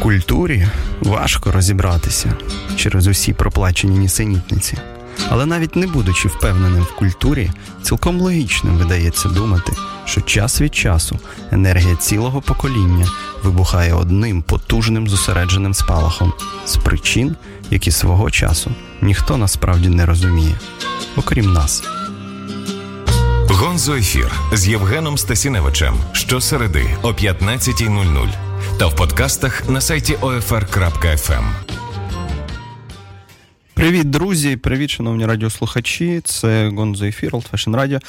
Культурі важко розібратися через усі проплачені нісенітниці. Але навіть не будучи впевненим в культурі, цілком логічним видається думати, що час від часу енергія цілого покоління вибухає одним потужним зосередженим спалахом з причин, які свого часу ніхто насправді не розуміє, окрім нас. Гонзо ефір з Євгеном Стасіневичем щосереди о 15.00 та в подкастах на сайті OFR.FM. Привіт, друзі! Привіт, шановні радіослухачі. Це Гонзо ефір, Fashion Radio.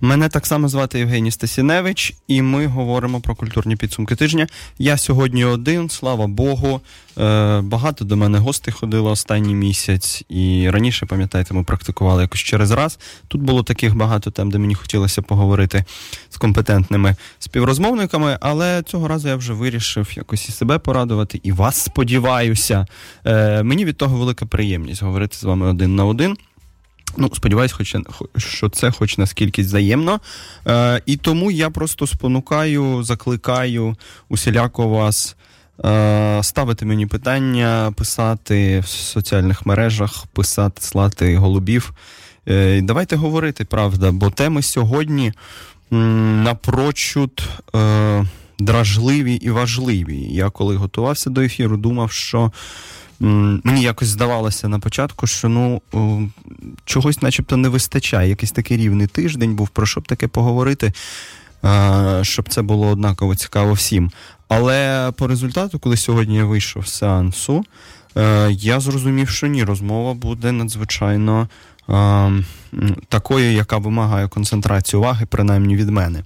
Мене так само звати Євгеній Стасіневич, і ми говоримо про культурні підсумки тижня. Я сьогодні один, слава Богу. Е, багато до мене гостей ходило останній місяць, і раніше, пам'ятаєте, ми практикували якось через раз. Тут було таких багато тем, де мені хотілося поговорити з компетентними співрозмовниками, але цього разу я вже вирішив якось і себе порадувати, і вас сподіваюся. Е, мені від того велика приємність говорити з вами один на один. Ну, сподіваюсь, хоч що це хоч наскільки взаємно. Е, І тому я просто спонукаю, закликаю усіляко вас е, ставити мені питання, писати в соціальних мережах, писати, слати голубів. Е, Давайте говорити, правда, бо теми сьогодні напрочуд е, дражливі і важливі. Я коли готувався до ефіру, думав, що. Мені якось здавалося на початку, що ну чогось, начебто, не вистачає. Якийсь такий рівний тиждень був про що б таке поговорити, щоб це було однаково цікаво всім. Але по результату, коли сьогодні я вийшов з сеансу, е, я зрозумів, що ні, розмова буде надзвичайно такою, яка вимагає концентрації уваги, принаймні від мене.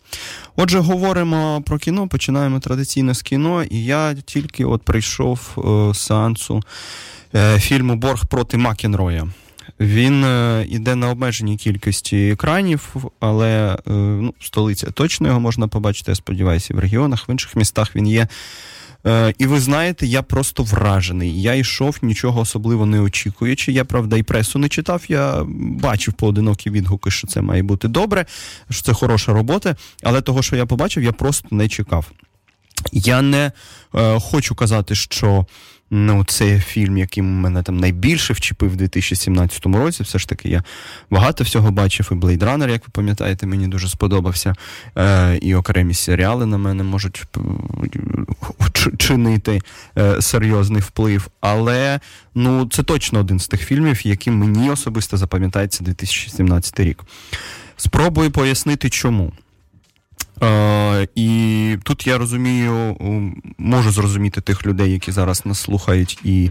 Отже, говоримо про кіно, починаємо традиційно з кіно, і я тільки от прийшов е, з сеансу е, фільму Борг проти Макінроя. Він е, іде на обмеженій кількості екранів, але ну, столиця точно його можна побачити, я сподіваюся, в регіонах, в інших містах він є. Е, І ви знаєте, я просто вражений. Я йшов, нічого особливо не очікуючи. Я, правда, і пресу не читав. Я бачив поодинокі відгуки, що це має бути добре, що це хороша робота. Але того, що я побачив, я просто не чекав. Я не е, хочу казати, що Ну, це фільм, який мене там найбільше вчепив у 2017 році. Все ж таки, я багато всього бачив. І Blade Runner, як ви пам'ятаєте, мені дуже сподобався. Е, І окремі серіали на мене можуть е, чинити е, серйозний вплив. Але ну, це точно один з тих фільмів, яким мені особисто запам'ятається 2017 рік. Спробую пояснити, чому. Е, І тут я розумію, можу зрозуміти тих людей, які зараз нас слухають і.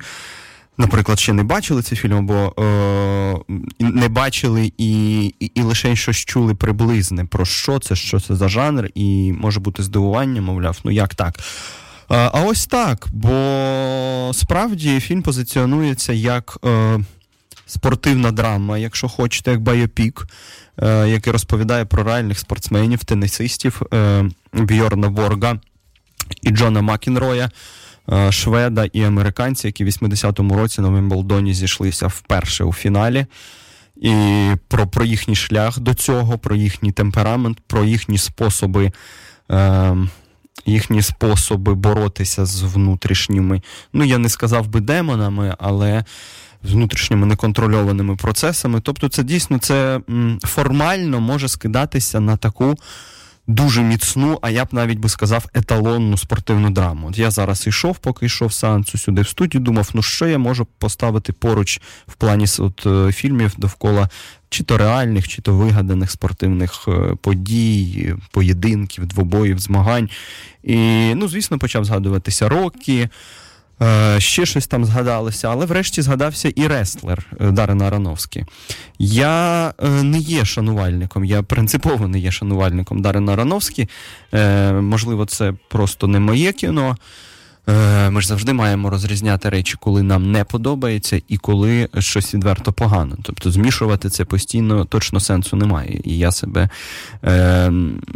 Наприклад, ще не бачили цей фільм, або е, не бачили і і, і лише щось чули приблизне про що це, що це за жанр, і може бути здивування, мовляв, ну як так. Е, а ось так. Бо справді фільм позиціонується як е, спортивна драма, якщо хочете, як байопік. Е, який розповідає про реальних спортсменів, тенісистів е, Бьорна Ворга і Джона Макінроя. Е, шведа і американці, які в 80-му році на Вимблдоні зійшлися вперше у фіналі, і про про їхній шлях до цього, про їхній темперамент, про їхні способи їхні способи боротися з внутрішніми. Ну, я не сказав би демонами, але з внутрішніми неконтрольованими процесами. Тобто, це дійсно це формально може скидатися на таку. Дуже міцну, а я б навіть би сказав, еталонну спортивну драму. От я зараз йшов, поки йшов сеансу сюди в студію, думав, ну що я можу поставити поруч в плані от, е, фільмів довкола чи то реальних, чи то вигаданих спортивних е, подій, поєдинків, двобоїв, змагань. І, ну, звісно, почав згадуватися роки. Е, ще щось там згадалося, але врешті згадався і рестлер е, Дарина Арановський. Я е, не є шанувальником, я принципово не є шанувальником Дарина Арановські. Можливо, це просто не моє кіно. Е, ми ж завжди маємо розрізняти речі, коли нам не подобається, і коли щось відверто погано. Тобто змішувати це постійно точно сенсу немає. І я себе е,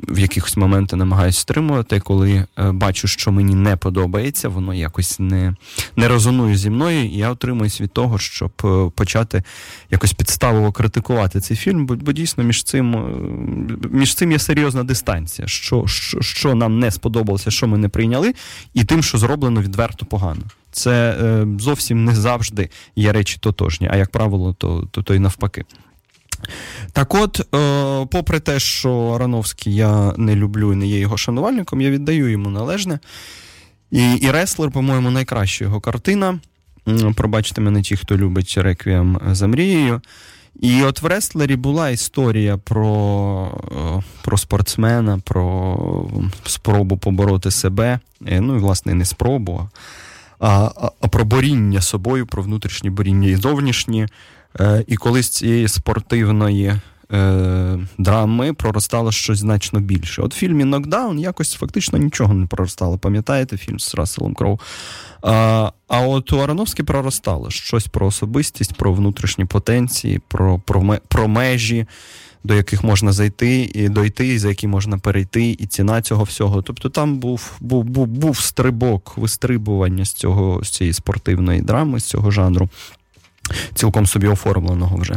в якихось моментах намагаюся стримувати, коли е, бачу, що мені не подобається, воно якось не не резонує зі мною, і я отримуюсь від того, щоб е, почати якось підставово критикувати цей фільм, бо, бо дійсно між цим між цим є серйозна дистанція, що, що, що нам не сподобалося, що ми не прийняли, і тим, що зробили зроблено відверто погано. Це е, зовсім не завжди є речі тотожні, а як правило, то, то, то й навпаки. Так от, е, попри те, що Арановський я не люблю і не є його шанувальником, я віддаю йому належне. І і Реслер, по-моєму, найкраща його картина. Пробачте мене, ті, хто любить реквієм за мрією. І от в Реслері була історія про е, про спортсмена, про спробу побороти себе. Е, ну і, власне, не спробу, а, а, а про боріння собою, про внутрішні боріння і зовнішні. Е, і коли з цієї спортивної е, драми проростало щось значно більше. От в фільмі Нокдаун якось фактично нічого не проростало. Пам'ятаєте фільм з Расселом Кроу? А а от у Ароновській проростало щось про особистість, про внутрішні потенції, про, про, про межі. До яких можна зайти і дойти, і за які можна перейти, і ціна цього всього. Тобто там був був, був, був стрибок вистрибування з цього з цієї спортивної драми, з цього жанру цілком собі оформленого вже.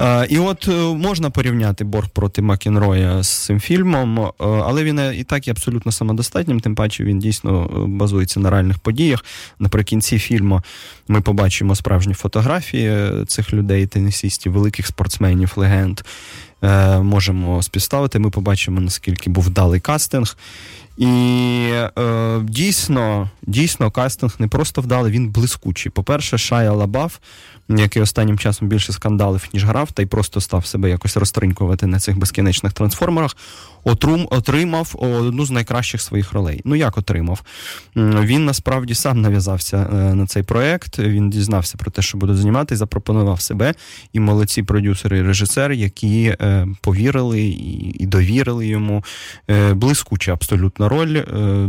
Е, і от е, можна порівняти борг проти Макінроя з цим фільмом, е, але він і так є абсолютно самодостатнім, тим паче він дійсно базується на реальних подіях. Наприкінці фільму ми побачимо справжні фотографії цих людей, тенісістів, великих спортсменів, легенд. Можемо співставити, ми побачимо, наскільки був вдалий кастинг. І е, дійсно, дійсно, кастинг не просто вдалий, він блискучий. По-перше, Шая Лабаф який останнім часом більше скандалив, ніж грав, та й просто став себе якось розтринькувати на цих безкінечних трансформерах, отримав одну з найкращих своїх ролей. Ну як отримав? Він насправді сам нав'язався е, на цей проект. Він дізнався про те, що буде знімати, і запропонував себе. І молодці продюсери і режисери, які е, повірили і довірили йому. Е, блискуча абсолютна роль,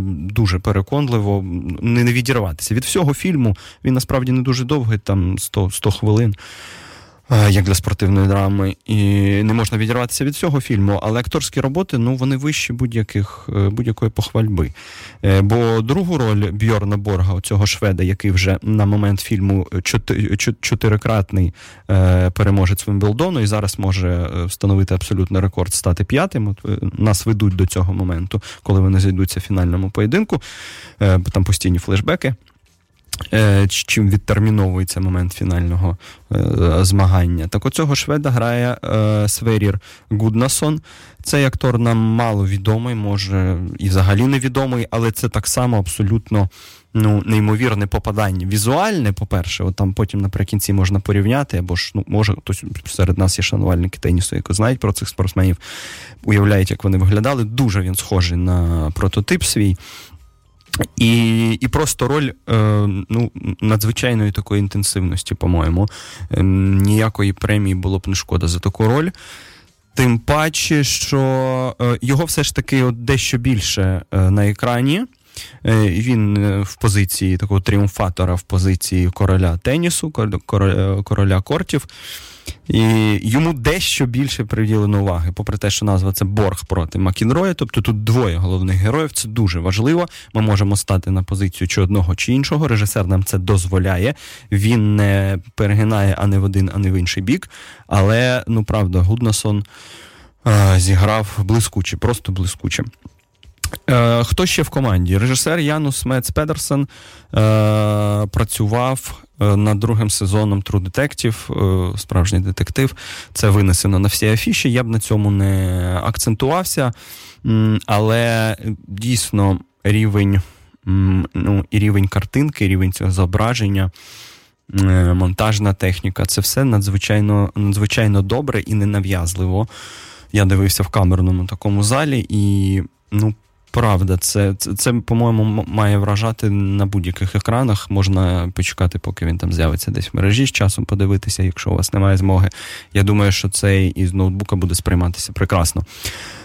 дуже переконливо, не відірватися. Від всього фільму він насправді не дуже довгий, там 100 100 хвилин. Е, як для спортивної драми, і не можна відірватися від цього фільму, але акторські роботи ну вони вищі будь-яких е, будь-якої похвальби. Е, бо другу роль Бьорна Борга, цього шведа, який вже на момент фільму чотирикратний переможець Вимблдону і зараз може встановити абсолютний рекорд стати п'ятим. От Нас ведуть до цього моменту, коли вони зайдуться в фінальному поєдинку. Там постійні флешбеки. Е, чим відтерміновується момент фінального е, змагання. Так оцього шведа грає е, Сверір Гуднасон. Цей актор нам мало відомий, може і взагалі невідомий, але це так само абсолютно ну, неймовірне попадання. Візуальне, по-перше, от там потім наприкінці можна порівняти, або ж ну, може хтось серед нас є шанувальники тенісу, які знають про цих спортсменів, уявляють, як вони виглядали. Дуже він схожий на прототип свій. І і просто роль е, ну, надзвичайної такої інтенсивності, по-моєму. Е, ніякої премії було б не шкода за таку роль. Тим паче, що е, його все ж таки от дещо більше е, на екрані. Е, він е, в позиції такого тріумфатора, в позиції короля тенісу, короля, короля кортів. І йому дещо більше приділено уваги, попри те, що назва це Борг проти Макінроя. Тобто тут двоє головних героїв. Це дуже важливо. Ми можемо стати на позицію чи одного, чи іншого. Режисер нам це дозволяє. Він не перегинає ані в один, ані в інший бік. Але ну правда, Гуднасон е, зіграв блискуче, просто блискуче. Е, Хто ще в команді? Режисер Янус Мец Педерсен е, працював Е, над другим сезоном True Detective, справжній детектив. Це винесено на всі афіші. Я б на цьому не акцентувався, але дійсно рівень ну, рівень картинки, рівень цього зображення. Монтажна техніка це все надзвичайно надзвичайно добре і ненав'язливо. Я дивився в камерному такому залі, і ну, Правда, це, це, це, по-моєму, має вражати на будь-яких екранах. Можна почекати, поки він там з'явиться десь в мережі з часом подивитися, якщо у вас немає змоги. Я думаю, що цей із ноутбука буде сприйматися прекрасно.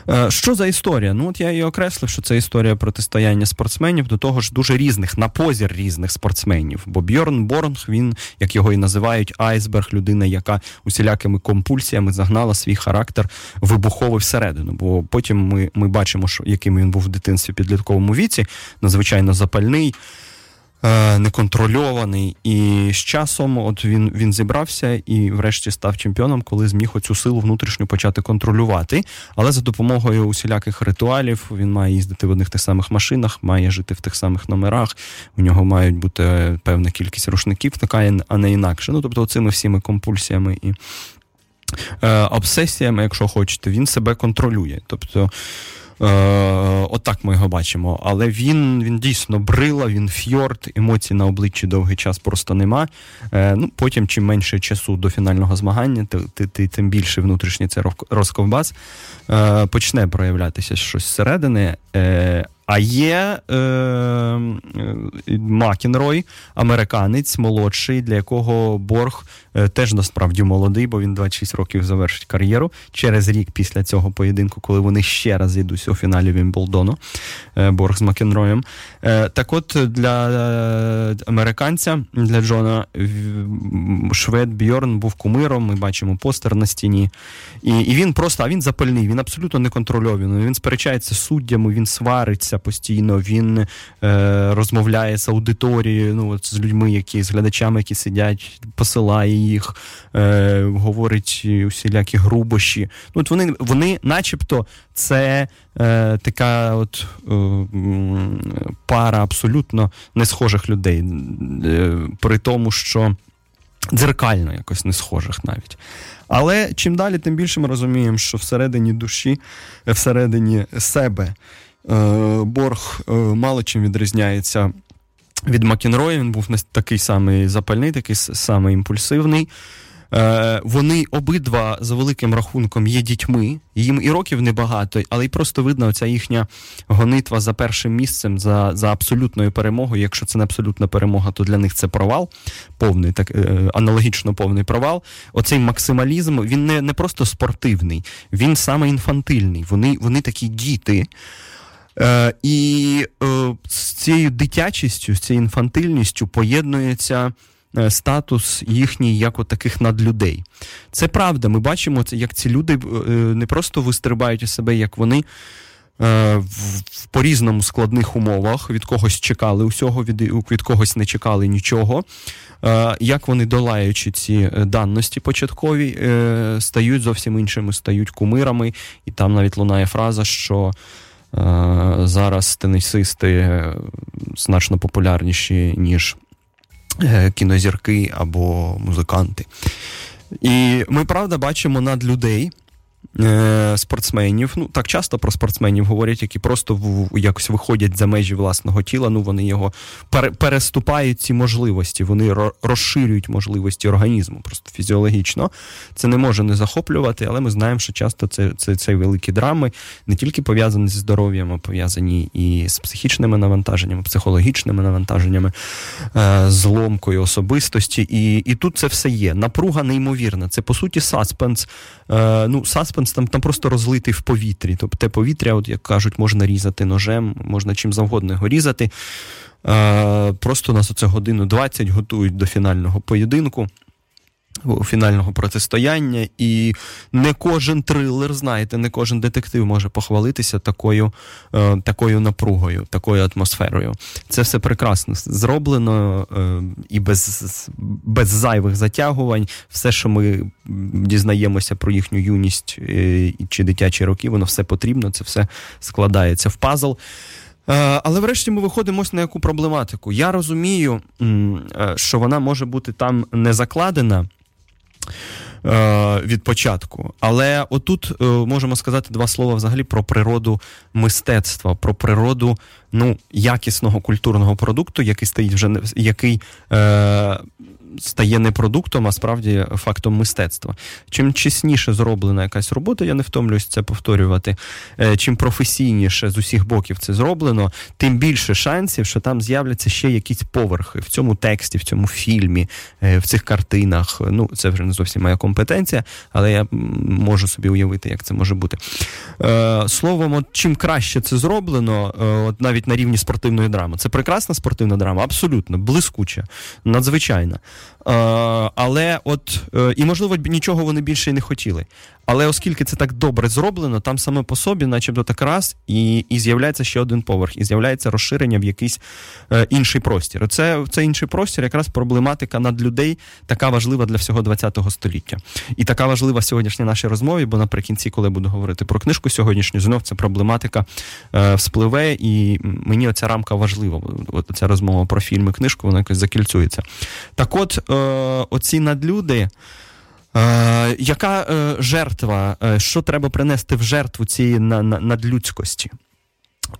Е, що за історія? Ну, от я її окреслив, що це історія протистояння спортсменів, до того ж дуже різних, на позір різних спортсменів. Бо Бьорн Борнг, він, як його і називають, айсберг, людина, яка усілякими компульсіями загнала свій характер вибуховий всередину. Бо потім ми ми бачимо, що яким він був в дитинстві підлітковому віці, надзвичайно запальний. Е, неконтрольований. І з часом от він він зібрався і, врешті, став чемпіоном, коли зміг оцю силу внутрішню почати контролювати. Але за допомогою усіляких ритуалів він має їздити в одних тих самих машинах, має жити в тих самих номерах. У нього мають бути певна кількість рушників, така, а не інакше. Ну тобто, цими всіми компульсіями і. Е, обсесіями, якщо хочете, він себе контролює. Тобто Е, Отак ми його бачимо. Але він він дійсно брила, він фьорд, емоцій на обличчі довгий час просто нема. Е, ну, Потім, чим менше часу до фінального змагання, ти, ти, тим більше внутрішній це розковбас е, почне проявлятися щось зсередини. Е, а є е, Макінрой, американець молодший, для якого борг е, теж насправді молодий, бо він 26 років завершить кар'єру через рік після цього поєдинку, коли вони ще раз йдуть у фіналі Вімблдону. Е, борг з Макінроєм. Е, так от для е, американця, для Джона, Швед Бьорн був кумиром. Ми бачимо постер на стіні. І і він просто а він запальний, він абсолютно неконтрольований. Він сперечається суддями, він свариться спілкується постійно, він е, розмовляє з аудиторією, ну от з людьми, які з глядачами, які сидять, посилає їх, е, говорить усілякі грубощі. Ну, от Вони, вони начебто, це е, така от е, пара абсолютно не схожих людей, е, при тому, що. Дзеркально якось не схожих навіть. Але чим далі, тим більше ми розуміємо, що всередині душі, всередині себе борг е, мало чим відрізняється від Макінроя. Він був такий самий запальний, такий самий імпульсивний. Е, вони обидва за великим рахунком є дітьми, їм і років небагато, але й просто видно оця їхня гонитва за першим місцем, за за абсолютною перемогою. Якщо це не абсолютна перемога, то для них це провал, повний, так аналогічно повний провал. Оцей максималізм він не не просто спортивний, він саме інфантильний. Вони, Вони такі діти. Е, І е, з цією дитячістю, з цією інфантильністю поєднується е, статус їхній як таких надлюдей. Це правда. Ми бачимо, як ці люди не просто вистрибають у себе, як вони. В по різному складних умовах від когось чекали усього, від від когось не чекали нічого. Як вони, долаючи ці даності початкові, стають зовсім іншими, стають кумирами, і там навіть лунає фраза, що зараз тенісисти значно популярніші, ніж е, кінозірки або музиканти. І ми правда бачимо над людей. Е, спортсменів. Ну так часто про спортсменів говорять, які просто в, якось виходять за межі власного тіла. Ну вони його пере, переступають ці можливості, вони розширюють можливості організму, просто фізіологічно. Це не може не захоплювати, але ми знаємо, що часто це це, це великі драми не тільки пов'язані зі здоров'ям, а пов'язані і з психічними навантаженнями, психологічними навантаженнями, е, зломкою особистості. І і тут це все є. Напруга неймовірна. Це по суті саспенс. Е, ну, саспенс там там просто розлитий в повітрі. Тобто те повітря, от як кажуть, можна різати ножем, можна чим завгодно його різати. Е, Просто нас оце годину 20 готують до фінального поєдинку фінального протистояння, і не кожен трилер, знаєте, не кожен детектив може похвалитися такою е, такою напругою, такою атмосферою. Це все прекрасно зроблено е, і без, без зайвих затягувань. Все, що ми дізнаємося про їхню юність е, чи дитячі роки, воно все потрібно, це все складається в пазл. Е, але врешті ми виходимо ось на яку проблематику. Я розумію, е, що вона може бути там не закладена. Е, від початку. Але отут е, можемо сказати два слова взагалі про природу мистецтва, про природу ну, якісного культурного продукту, який стоїть вже який е, стає не продуктом, а справді фактом мистецтва. Чим чесніше зроблена якась робота, я не втомлююсь це повторювати. Е, чим професійніше з усіх боків це зроблено, тим більше шансів, що там з'являться ще якісь поверхи в цьому тексті, в цьому фільмі, е, в цих картинах. Ну, це вже не зовсім моя компетенція, але я можу собі уявити, як це може бути. Е, словом, от чим краще це зроблено, от навіть на рівні спортивної драми. Це прекрасна спортивна драма, абсолютно блискуча, надзвичайна. Але от і можливо нічого вони більше і не хотіли. Але оскільки це так добре зроблено, там саме по собі, начебто, так раз, і і з'являється ще один поверх, і з'являється розширення в якийсь е, інший простір. Це це інший простір, якраз проблематика над людей така важлива для всього ХХ століття. І така важлива в сьогоднішній нашій розмові, бо наприкінці, коли буду говорити про книжку сьогоднішню, знов ця проблематика е, вспливе, і мені оця рамка важлива. От ця розмова про фільми, книжку, вона якось закільцюється. Так, от е, оці надлюди. Е, Яка е, жертва, е, що треба принести в жертву цієї надлюдськості?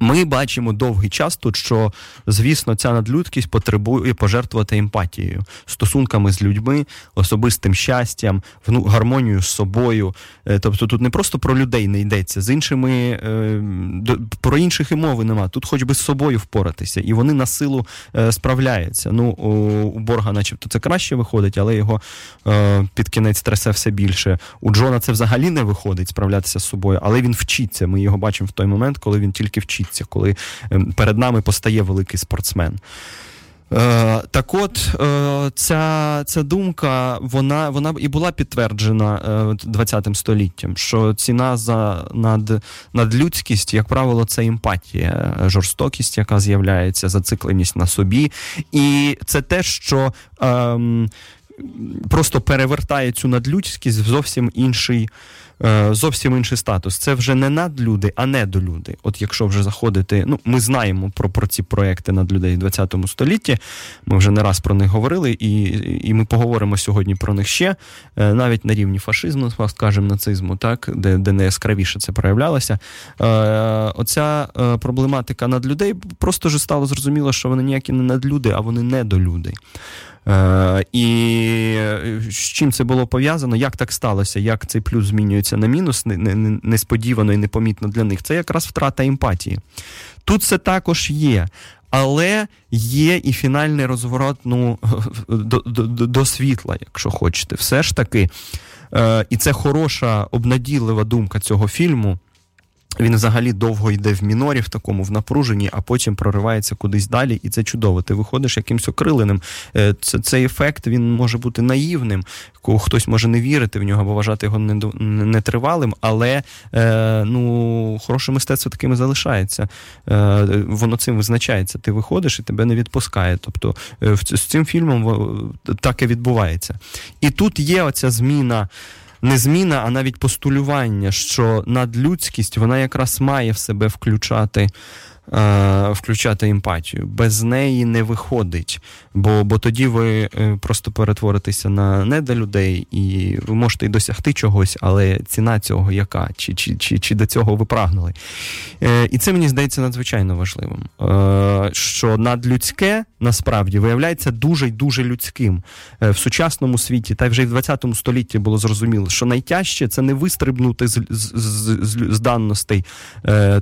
Ми бачимо довгий час тут, що, звісно, ця надлюдкість потребує пожертвувати емпатією, стосунками з людьми, особистим щастям, гармонією з собою. Е, тобто тут не просто про людей не йдеться, з іншими е, про інших і мови нема. Тут хоч би з собою впоратися, і вони на силу е, справляються. Ну, у Борга, начебто, це краще виходить, але його під кінець трясе все більше. У Джона це взагалі не виходить справлятися з собою, але він вчиться. Ми його бачимо в той момент, коли він тільки вчиться вчиться, коли ем, перед нами постає великий спортсмен. Е, так от е, ця ця думка, вона вона і була підтверджена ХХ е, століттям, що ціна за над, над людськість, як правило, це емпатія, жорстокість, яка з'являється, зацикленість на собі. І це те, що ем, просто перевертає цю надлюдськість в зовсім інший. Е, зовсім інший статус. Це вже не надлюди, а недолюди. От якщо вже заходити, ну ми знаємо про про ці проекти над людей в 20 столітті. Ми вже не раз про них говорили, і і ми поговоримо сьогодні про них ще, е, навіть на рівні фашизму, скажімо, нацизму, так, де де найяскравіше це проявлялося. Е, Оця проблематика надлюдей просто вже стало зрозуміло, що вони ніякі не надлюди, а вони недолюди. Е, І з чим це було пов'язано, як так сталося, як цей плюс змінюється на мінус, несподівано і непомітно для них, це якраз втрата емпатії. Тут це також є. Але є і фінальний розворот ну, до, до, до світла, якщо хочете. Все ж таки. Е, І це хороша обнадійлива думка цього фільму. Він взагалі довго йде в мінорі, в такому в напруженні, а потім проривається кудись далі, і це чудово. Ти виходиш якимось окриленим. Е, це, Цей ефект він може бути наївним, хтось може не вірити в нього або вважати його нетривалим, але е, ну, хороше мистецтво таким і залишається. Е, Воно цим визначається. Ти виходиш і тебе не відпускає. Тобто е, з цим фільмом так і відбувається. І тут є оця зміна не зміна, а навіть постулювання, що надлюдськість вона якраз має в себе включати включати емпатію. Без неї не виходить, бо бо тоді ви е, просто перетворитеся на не до людей, і ви можете й досягти чогось, але ціна цього яка? Чи чи, чи, чи до цього ви прагнули? Е, і це мені здається надзвичайно важливим. Що надлюдське насправді виявляється дуже й дуже людським в сучасному світі, та вже й в 20 столітті було зрозуміло, що найтяжче це не вистрибнути з, з, з, з даностей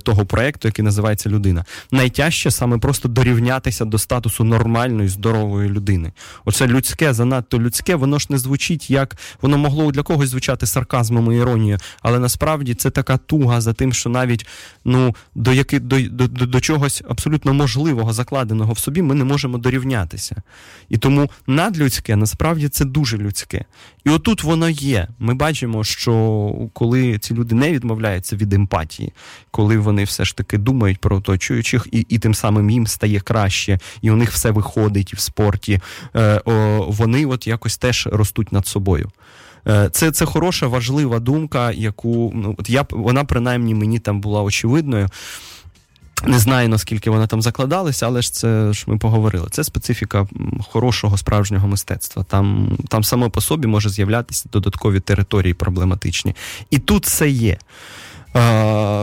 того проекту, який називається людина людина. Найтяжче саме просто дорівнятися до статусу нормальної, здорової людини. Оце людське, занадто людське, воно ж не звучить як воно могло для когось звучати сарказмом і іронією, але насправді це така туга за тим, що навіть ну до яки, до, до, до, до чогось абсолютно можливого, закладеного в собі, ми не можемо дорівнятися. І тому надлюдське насправді це дуже людське. І отут воно є. Ми бачимо, що коли ці люди не відмовляються від емпатії, коли вони все ж таки думають про оточуючих, і і тим самим їм стає краще, і у них все виходить в спорті, е, о, вони от якось теж ростуть над собою. Е, це це хороша, важлива думка, яку ну, от я вона принаймні мені там була очевидною. Не знаю, наскільки вона там закладалася, але ж це ж ми поговорили. Це специфіка хорошого справжнього мистецтва. Там там само по собі може з'являтися додаткові території проблематичні. І тут це є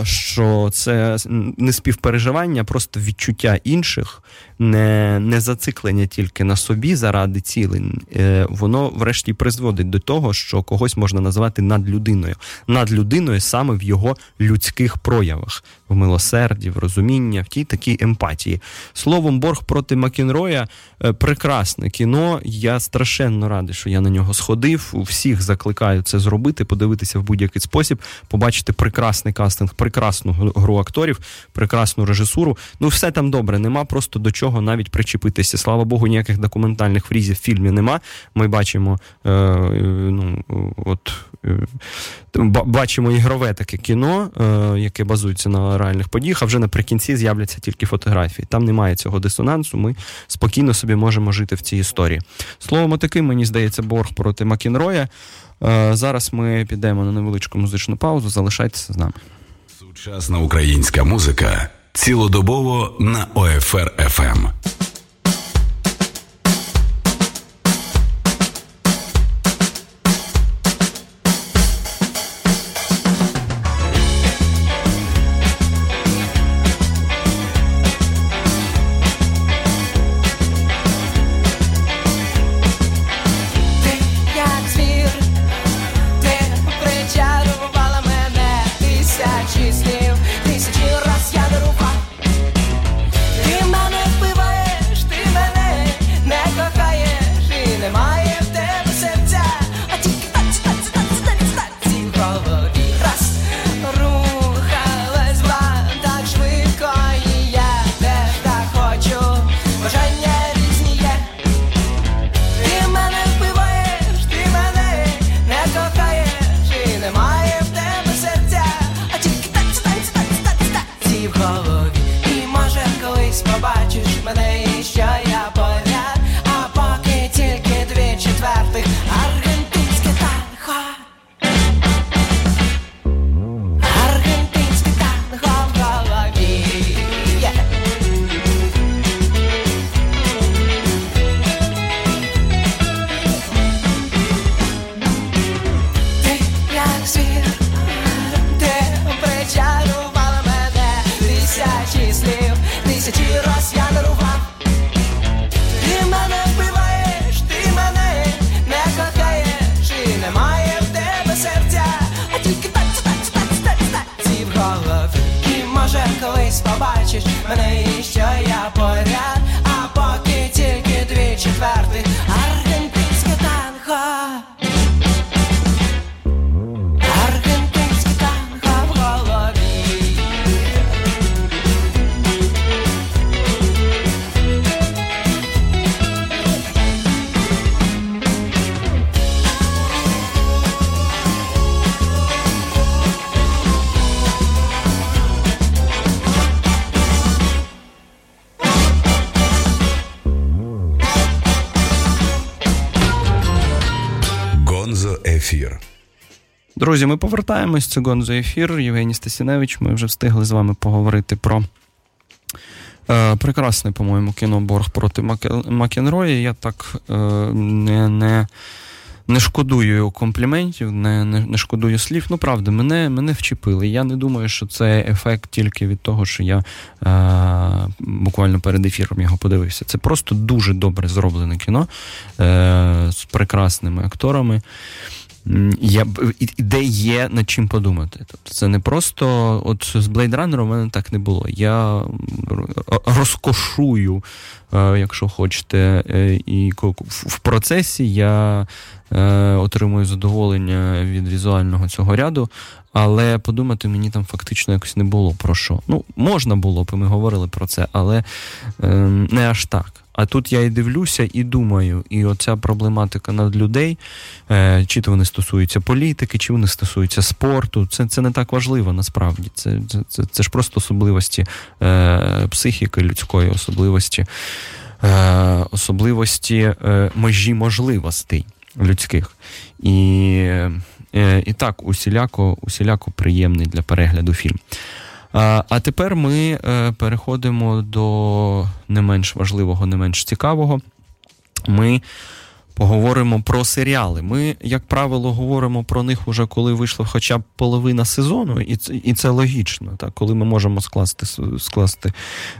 що це не співпереживання, просто відчуття інших, не не зациклення тільки на собі заради цілей, е, воно врешті призводить до того, що когось можна назвати надлюдиною. Надлюдиною саме в його людських проявах, в милосерді, в розумінні, в тій такій емпатії. Словом, борг проти Макінроя е, прекрасне кіно. Я страшенно радий, що я на нього сходив. Всіх закликаю це зробити, подивитися в будь-який спосіб, побачити прекрасний кастинг, прекрасну гру акторів, прекрасну режисуру. Ну, все там добре, нема просто до чого нічого навіть причепитися. Слава Богу, ніяких документальних фрізів в фільмі нема. Ми бачимо е, ну, от, е, бачимо ігрове таке кіно, е, яке базується на реальних подіях, а вже наприкінці з'являться тільки фотографії. Там немає цього дисонансу. Ми спокійно собі можемо жити в цій історії. Словом, таким, мені здається, борг проти Макінроя. Е, зараз ми підемо на невеличку музичну паузу. Залишайтеся з нами. Сучасна українська музика цілодобово на ОФР ФМ. Друзі, ми повертаємось. Це Гонзо ефір. Євгеній Стасіневич. Ми вже встигли з вами поговорити про е, прекрасне, по-моєму, кіно Борг проти Макенроя. Я так е, не не, не шкодую компліментів, не, не не, шкодую слів. Ну, правда, мене мене вчепили. Я не думаю, що це ефект тільки від того, що я е, буквально перед ефіром його подивився. Це просто дуже добре зроблене кіно е, з прекрасними акторами я, де є над чим подумати. Тобто Це не просто от з Blade Runner у мене так не було. Я розкошую, е, якщо хочете, е, і в процесі я е, отримую задоволення від візуального цього ряду, але подумати мені там фактично якось не було про що. Ну, можна було б, ми говорили про це, але ем, не аж так. А тут я і дивлюся і думаю, і оця проблематика над людей, е, чи то вони стосуються політики, чи вони стосуються спорту. Це це не так важливо насправді. Це це, це, це ж просто особливості е, психіки людської, особливості е, особливості е, межі можливостей людських. І е, і так, усіляко, усіляко приємний для перегляду фільм. А тепер ми е, переходимо до не менш важливого, не менш цікавого. Ми поговоримо про серіали. Ми, як правило, говоримо про них уже коли вийшла хоча б половина сезону, і це і це логічно, так, коли ми можемо скласти скласти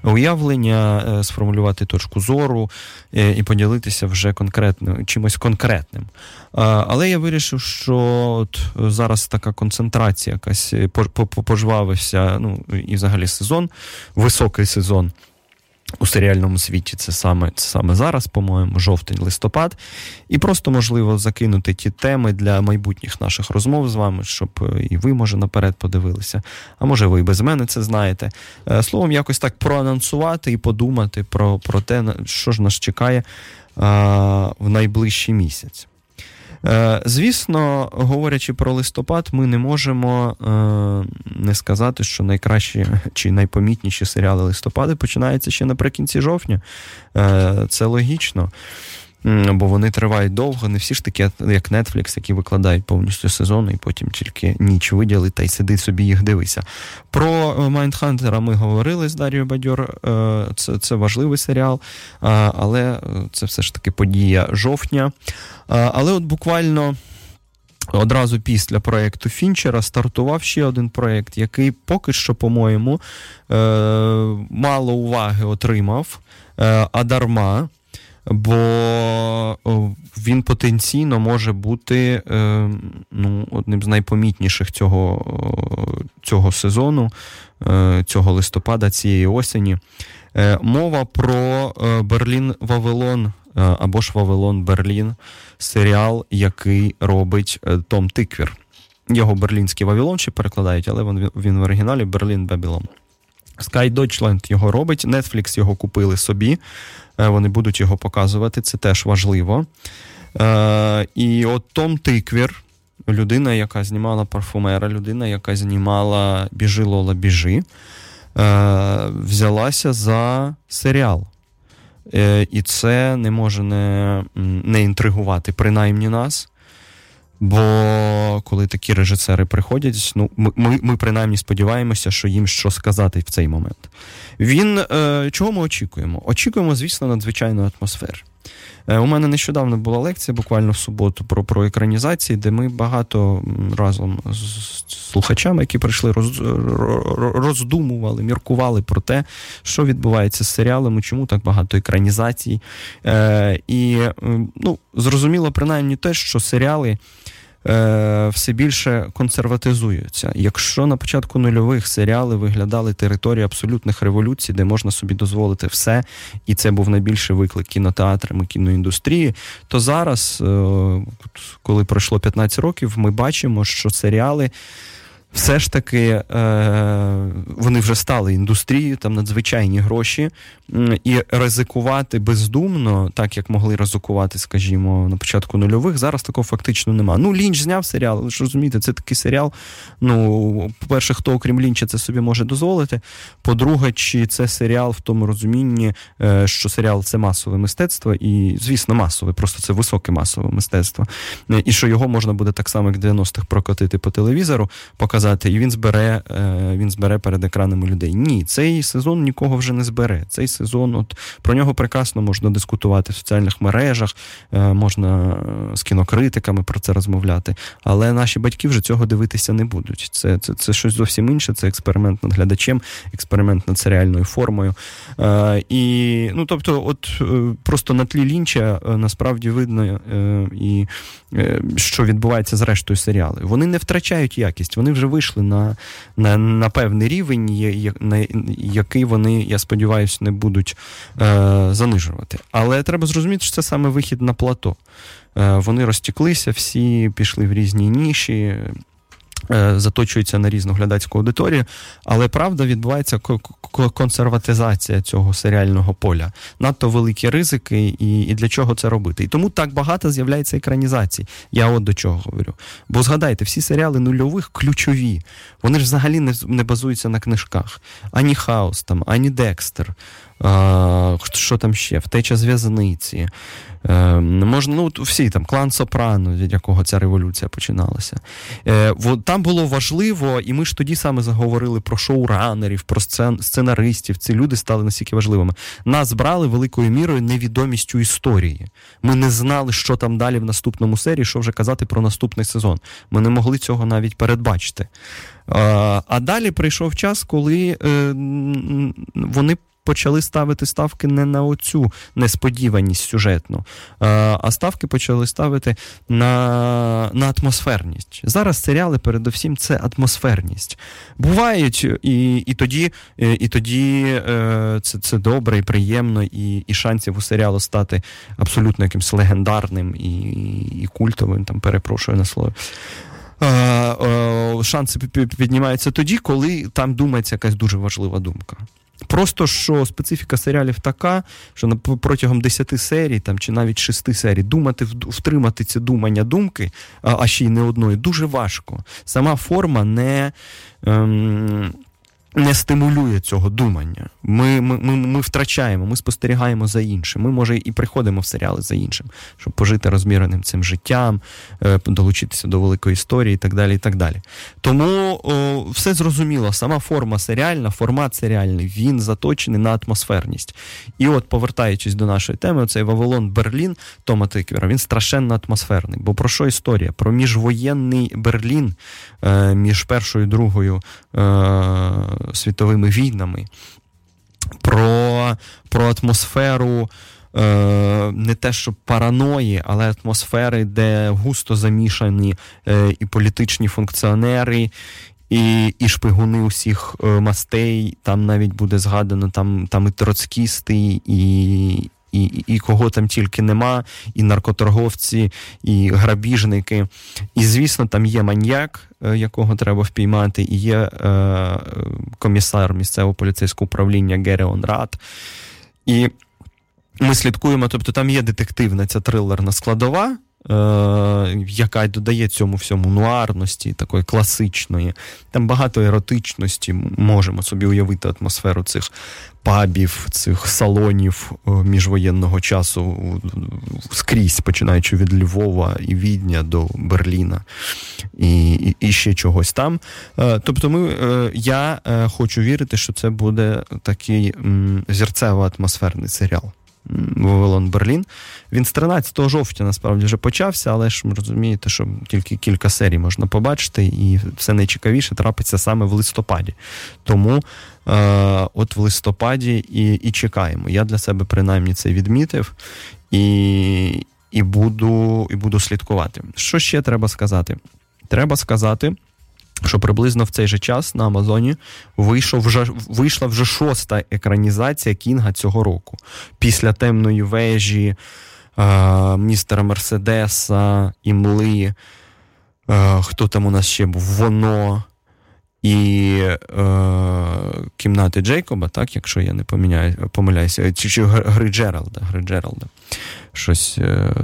уявлення, е, сформулювати точку зору е, і поділитися вже конкретно чимось конкретним. Але я вирішив, що от зараз така концентрація якась е, пожвавився, ну і взагалі сезон, високий сезон. У серіальному світі це саме це саме зараз, по-моєму, жовтень-листопад. І просто можливо закинути ті теми для майбутніх наших розмов з вами, щоб е, і ви, може, наперед подивилися. А може, ви і без мене це знаєте. Е, словом, якось так проанонсувати і подумати про, про те, що ж нас чекає а, в найближчий місяць. Е, звісно, говорячи про листопад, ми не можемо е, не сказати, що найкращі чи найпомітніші серіали листопада починаються ще наприкінці жовтня. Е, це логічно бо вони тривають довго, не всі ж такі, як Netflix, які викладають повністю сезон, і потім тільки ніч виділи та й сиди собі їх дивися. Про Майндхантера ми говорили з Дарією Бадьор. Е, це це важливий серіал, але це все ж таки подія жовтня. Але от буквально. Одразу після проєкту Фінчера стартував ще один проєкт, який поки що, по-моєму, е, мало уваги отримав, е, а дарма бо він потенційно може бути е, ну, одним з найпомітніших цього цього сезону, е, цього листопада, цієї осені. Е, мова про Берлін Вавилон або ж Вавилон Берлін, серіал, який робить Том Тиквір. Його берлінський Вавилон ще перекладають, але він він в оригіналі Берлін Бабілон. Sky Deutschland його робить, Netflix його купили собі. Е, вони будуть його показувати, це теж важливо. Е, і от Том Тиквір, людина, яка знімала парфумера, людина, яка знімала Біжи Лола Біжи, е, взялася за серіал. І це не може не, не інтригувати, принаймні нас. Бо коли такі режисери приходять, ну ми, ми, принаймні сподіваємося, що їм що сказати в цей момент. Він е, чого ми очікуємо? Очікуємо, звісно, надзвичайної атмосферу. Е, у мене нещодавно була лекція, буквально в суботу, про про екранізації, де ми багато разом з слухачами, які прийшли, роз, роздумували, міркували про те, що відбувається з серіалами, чому так багато екранізацій. Е, І ну, зрозуміло, принаймні те, що серіали все більше консерватизуються. Якщо на початку нульових серіали виглядали території абсолютних революцій, де можна собі дозволити все, і це був найбільший виклик кінотеатрам і кіноіндустрії, то зараз, е, коли пройшло 15 років, ми бачимо, що серіали все ж таки е, вони вже стали індустрією, там надзвичайні гроші, і ризикувати бездумно, так як могли ризикувати, скажімо, на початку нульових, зараз такого фактично нема. Ну, Лінч зняв серіал, але ж розумієте, це такий серіал. Ну, по-перше, хто, окрім Лінча, це собі може дозволити. По-друге, чи це серіал в тому розумінні, е, що серіал це масове мистецтво, і, звісно, масове, просто це високе масове мистецтво. І що його можна буде так само, як 90-х прокотити по телевізору, показати сказати, і він збере е, він збере перед екранами людей. Ні, цей сезон нікого вже не збере. Цей сезон, от про нього прекрасно можна дискутувати в соціальних мережах, е, можна е, з кінокритиками про це розмовляти. Але наші батьки вже цього дивитися не будуть. Це це, це щось зовсім інше. Це експеримент над глядачем, експеримент над серіальною формою. І ну, тобто, от просто на тлі лінча насправді видно і що відбувається з рештою серіалів. Вони не втрачають якість, вони вже вийшли на на, на певний рівень, на який вони, я сподіваюся, не будуть е, занижувати. Але треба зрозуміти, що це саме вихід на плато. Е, Вони розтіклися, всі пішли в різні ніші. Е, заточується на різну глядацьку аудиторію, але правда відбувається консерватизація цього серіального поля. Надто великі ризики, і і для чого це робити. І тому так багато з'являється екранізацій. Я от до чого говорю. Бо згадайте, всі серіали нульових ключові. Вони ж взагалі не не базуються на книжках. Ані Хаус, там, ані Декстер. Що там ще? Втеча з в'язниці. Е, можна, ну, всі там клан Сопрано, від якого ця революція починалася. Е, Там було важливо, і ми ж тоді саме заговорили про шоуранерів, про сценаристів. Ці люди стали настільки важливими. Нас брали великою мірою невідомістю історії. Ми не знали, що там далі в наступному серії, що вже казати про наступний сезон. Ми не могли цього навіть передбачити. А далі прийшов час, коли е, вони почали ставити ставки не на оцю несподіваність сюжетну, а ставки почали ставити на на атмосферність. Зараз серіали, передусім, це атмосферність. Бувають, і і тоді і тоді е, це це добре і приємно, і і шансів у серіалу стати абсолютно якимось легендарним і і культовим, там перепрошую на слово. Е, е, шанси піднімаються тоді, коли там думається якась дуже важлива думка. Просто що специфіка серіалів така, що протягом 10 серій там, чи навіть 6 серій думати, втримати ці думання думки, а ще й не одної, дуже важко. Сама форма не. Ем, не стимулює цього думання. Ми ми, ми, ми втрачаємо, ми спостерігаємо за іншим. Ми, може, і приходимо в серіали за іншим, щоб пожити розміреним цим життям, е, долучитися до великої історії і так далі. і так далі. Тому о, все зрозуміло, сама форма серіальна, формат серіальний, він заточений на атмосферність. І от, повертаючись до нашої теми, цей Вавилон Берлін Тома Тиквера, він страшенно атмосферний. Бо про що історія? Про міжвоєнний Берлін е, між першою і другою. Світовими війнами, про, про атмосферу. Е, не те, що параної, але атмосфери, де густо замішані е, і політичні функціонери, і і шпигуни усіх е, мастей. Там навіть буде згадано там там і троцкісти, і і, і кого там тільки нема, і наркоторговці, і грабіжники. І, звісно, там є маньяк, якого треба впіймати, і є е, комісар місцевого поліцейського управління Гереон Рад. І ми слідкуємо, тобто там є детективна ця трилерна складова. Е, яка додає цьому всьому нуарності, такої класичної. Там багато еротичності, можемо собі уявити атмосферу цих пабів, цих салонів е, міжвоєнного часу скрізь, починаючи від Львова і Відня до Берліна і і, і ще чогось там. Е, тобто, ми, я хочу вірити, що це буде такий зірцево-атмосферний серіал. Вавилон Берлін. Він з 13 жовтня насправді вже почався, але ж розумієте, що тільки кілька серій можна побачити, і все найцікавіше трапиться саме в листопаді. Тому е, от в листопаді і і чекаємо. Я для себе принаймні це відмітив і, і, буду, і буду слідкувати. Що ще треба сказати? Треба сказати що приблизно в цей же час на Амазоні вийшов вже вийшла вже шоста екранізація Кінга цього року. Після темної вежі, е, містера Мерседеса, Імли. Е, хто там у нас ще був? Воно і е, кімнати Джейкоба, так, якщо я не поміняю, помиляюся, чи, чи гри Джералда. Гри Джералда. Щось е,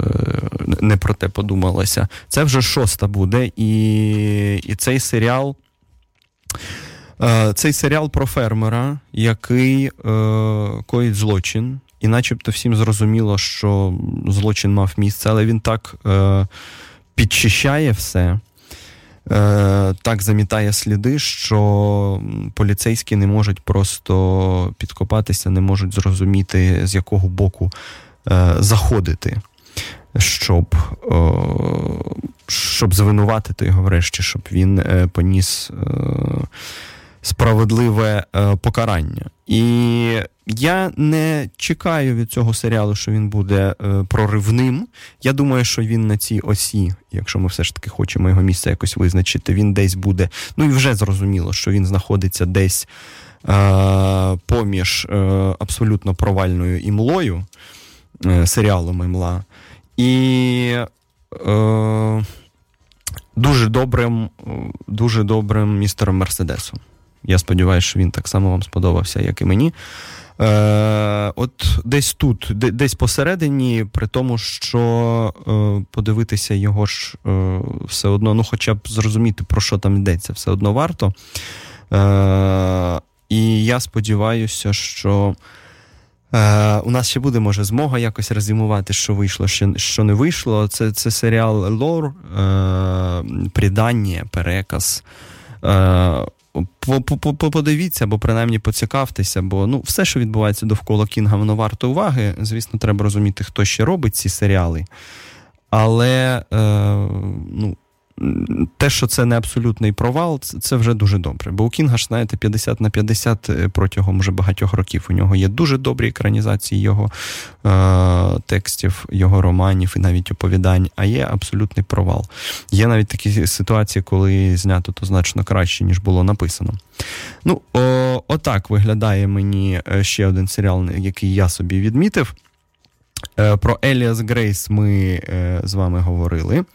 не про те подумалося. Це вже шоста буде, і, і цей серіал. Е, цей серіал про фермера, який е, коїть злочин, і начебто всім зрозуміло, що злочин мав місце, але він так е, підчищає все, так замітає сліди, що поліцейські не можуть просто підкопатися, не можуть зрозуміти, з якого боку е, заходити, щоб е, щоб звинуватити його врешті, щоб він поніс справедливе покарання. І я не чекаю від цього серіалу, що він буде е, проривним. Я думаю, що він на цій осі, якщо ми все ж таки хочемо його місце якось визначити, він десь буде. Ну і вже зрозуміло, що він знаходиться десь е, поміж е, абсолютно провальною імлою, е, серіалом імла, і е, дуже добрим, дуже добрим містером Мерседесом. Я сподіваюся, що він так само вам сподобався, як і мені. Е, От десь тут, десь посередині, при тому, що е, подивитися його ж е, все одно, ну хоча б зрозуміти, про що там йдеться, все одно варто. Е, І я сподіваюся, що. Е, У нас ще буде, може, змога якось резюмувати, що вийшло, що не вийшло. Це це серіал Лор, е, придання, переказ. Е, Подивіться, або принаймні поцікавтеся, бо ну, все, що відбувається довкола Кінга, воно варто уваги. Звісно, треба розуміти, хто ще робить ці серіали. Але е, ну, те, що це не абсолютний провал, це вже дуже добре. Бо у Кінга ж, знаєте, 50 на 50 е, протягом вже багатьох років. У нього є дуже добрі екранізації його е- текстів, його романів і навіть оповідань, а є абсолютний провал. Є навіть такі ситуації, коли знято то значно краще, ніж було написано. Ну, о, отак виглядає мені е, ще один серіал, який я собі відмітив. Е, про Еліас Грейс ми з вами говорили.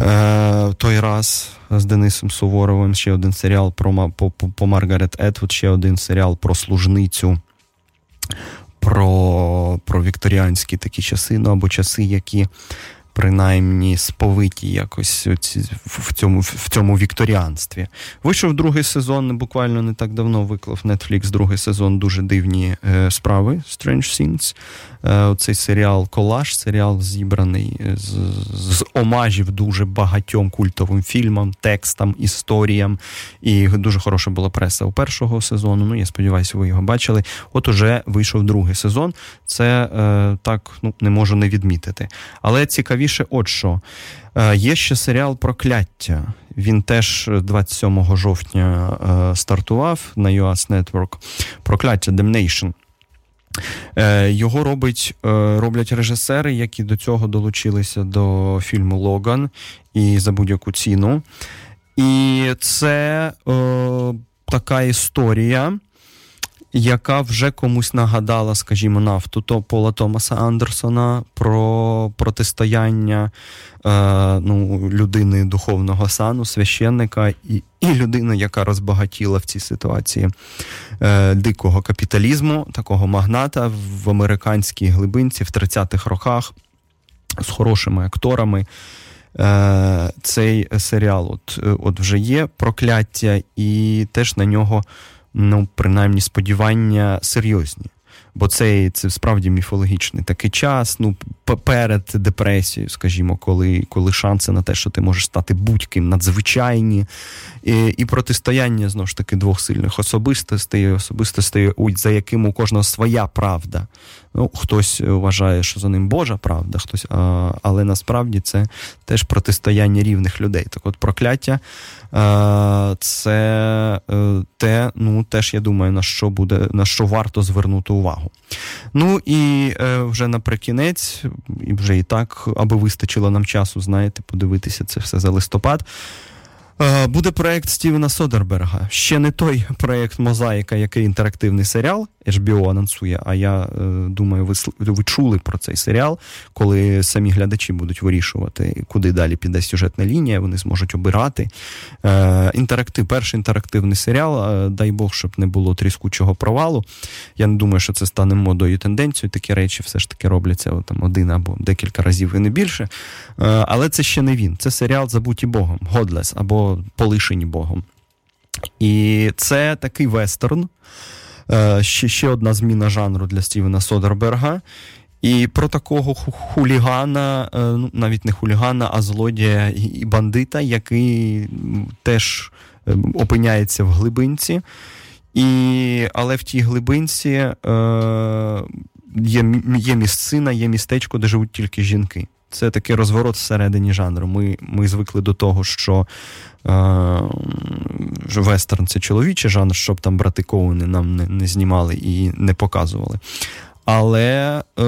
Е, той раз з Денисом Суворовим ще один серіал про по, по Маргарет Етвуд, ще один серіал про служницю, про про вікторіанські такі часи, ну або часи, які принаймні сповиті якось в цьому в цьому вікторіанстві. Вийшов другий сезон, буквально не так давно виклав Netflix другий сезон дуже дивні е, справи Strange Things. Е, цей серіал Колаж, серіал зібраний з, з омажів дуже багатьом культовим фільмам, текстам, історіям. І дуже хороша була преса у першого сезону. Ну, я сподіваюся, ви його бачили. От уже вийшов другий сезон. Це е, так ну, не можу не відмітити. Але цікавіше, от що. Е, є ще серіал Прокляття. Він теж 27 жовтня е, стартував на US Network. Прокляття. Е, його робить, е, роблять режисери, які до цього долучилися до фільму Логан і за будь-яку ціну. І це е, така історія яка вже комусь нагадала, скажімо, нафту то Пола Томаса Андерсона про протистояння е, ну, людини духовного сану, священника і і людини, яка розбагатіла в цій ситуації е, дикого капіталізму, такого магната в американській глибинці в 30-х роках з хорошими акторами. Е, Цей серіал от, от вже є прокляття, і теж на нього ну, принаймні, сподівання серйозні. Бо це це справді міфологічний такий час. Ну, перед депресією, скажімо, коли коли шанси на те, що ти можеш стати будь-ким надзвичайні, і і протистояння знову ж таки двох сильних особистостей, особистостей, за яким у кожного своя правда. Ну, Хтось вважає, що за ним Божа правда, хтось, а, але насправді це теж протистояння рівних людей. Так от прокляття а, це е, те, ну, теж я думаю, на що буде, на що варто звернути увагу. Ну і е, вже наприкінець, і вже і так, аби вистачило нам часу, знаєте, подивитися це все за листопад. Е, буде проект Стівена Содерберга. Ще не той проект Мозаїка, який інтерактивний серіал HBO анонсує. А я е, думаю, ви ви чули про цей серіал, коли самі глядачі будуть вирішувати, куди далі піде сюжетна лінія. Вони зможуть обирати. Е, інтерактив, перший інтерактивний серіал. Дай Бог, щоб не було тріскучого провалу. Я не думаю, що це стане модою тенденцією. Такі речі все ж таки робляться там один або декілька разів і не більше. Але це ще не він. Це серіал Забуті Богом, Godless або полишені Богом. І це такий вестерн, е, ще ще одна зміна жанру для Стівена Содерберга. І про такого хулігана, е, ну навіть не хулігана, а злодія і бандита, який теж е, опиняється в глибинці. І, Але в тій глибинці е, є є місцина, є містечко, де живуть тільки жінки. Це такий розворот всередині жанру. Ми ми звикли до того, що е, вестерн це чоловічий жанр, щоб там брати Коуни нам не, не знімали і не показували. Але е,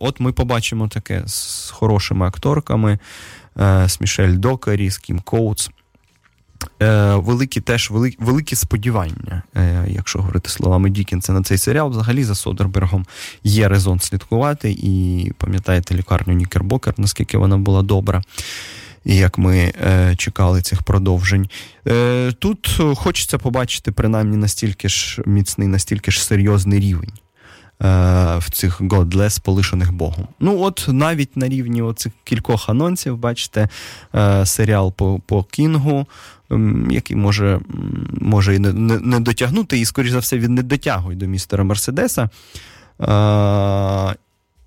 от ми побачимо таке з хорошими акторками: е, з Мішель Докері, з Кім Коутс великі теж великі, великі сподівання, е, якщо говорити словами Дікінса на цей серіал, взагалі за Содербергом є резон слідкувати. І пам'ятаєте лікарню Нікербокер, наскільки вона була добра. І як ми е, чекали цих продовжень. Е, Тут хочеться побачити принаймні настільки ж міцний, настільки ж серйозний рівень е, в цих Godless, полишених Богом. Ну, от навіть на рівні оцих кількох анонсів, бачите, е, серіал по по Кінгу який може може і не, не, не дотягнути, і, скоріш за все, він не дотягує до містера Мерседеса. А,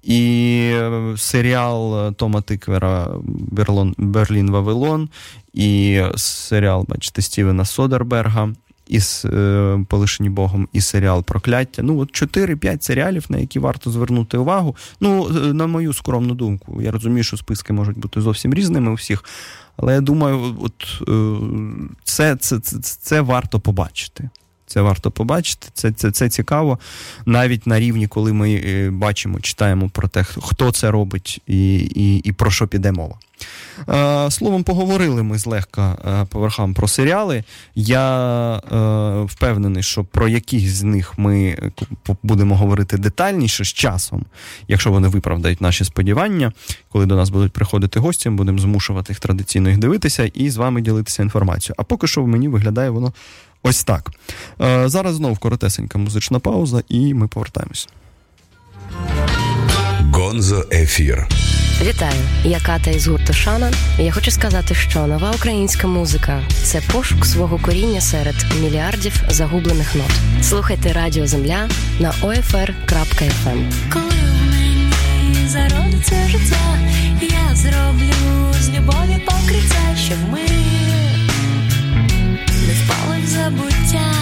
і серіал Тома Тиквера Берлін Вавилон, і серіал, бачите, Стівена Содерберга. Із е, Полишені Богом і серіал Прокляття. Ну, от 4-5 серіалів, на які варто звернути увагу. Ну, е, на мою скромну думку. Я розумію, що списки можуть бути зовсім різними у всіх. Але я думаю, от е, це, це, це, це варто побачити. Це варто побачити, це це, це цікаво. Навіть на рівні, коли ми бачимо, читаємо про те, хто це робить і і, і про що піде мова. Е, словом, поговорили ми злегка е, по верхам про серіали. Я е, впевнений, що про якісь з них ми будемо говорити детальніше з часом, якщо вони виправдають наші сподівання. Коли до нас будуть приходити гості, ми будемо змушувати їх традиційно їх дивитися і з вами ділитися інформацією. А поки що мені виглядає воно Ось так. Зараз знову коротесенька музична пауза, і ми повертаємось. Гонзо ефір. Вітаю, я Ката із гурту Шана. Я хочу сказати, що нова українська музика це пошук свого коріння серед мільярдів загублених нот. Слухайте Радіо Земля на OFR.FM. Коли в мені зародиться життя, я зроблю з любові покриття, щоб ми не впали в забуття,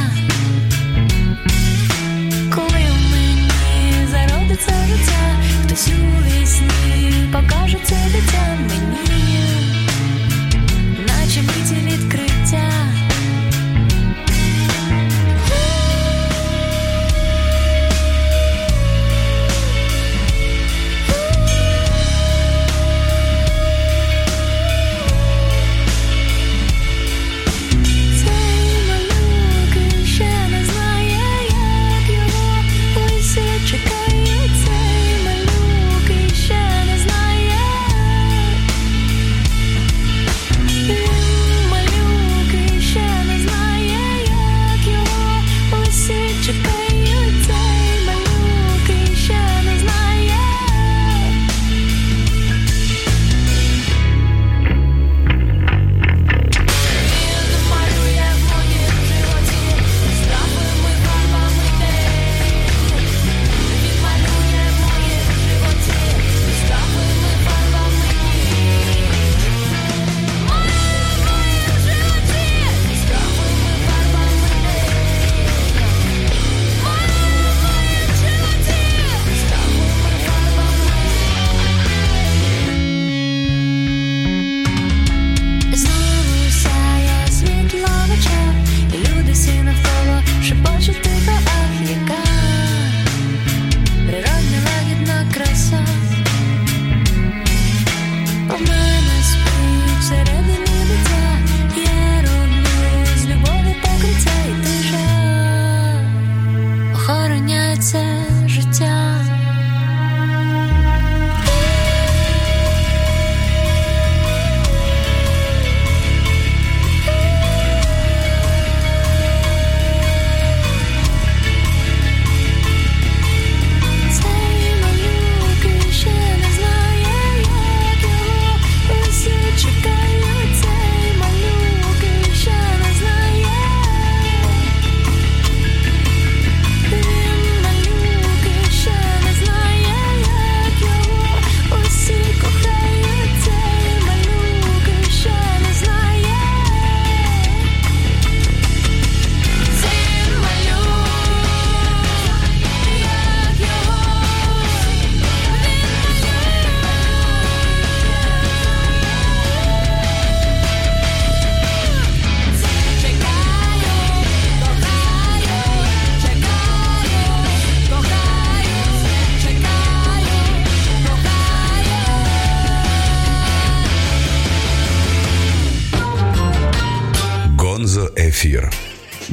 мені життя, хтось у вісні покаже це дитя мені,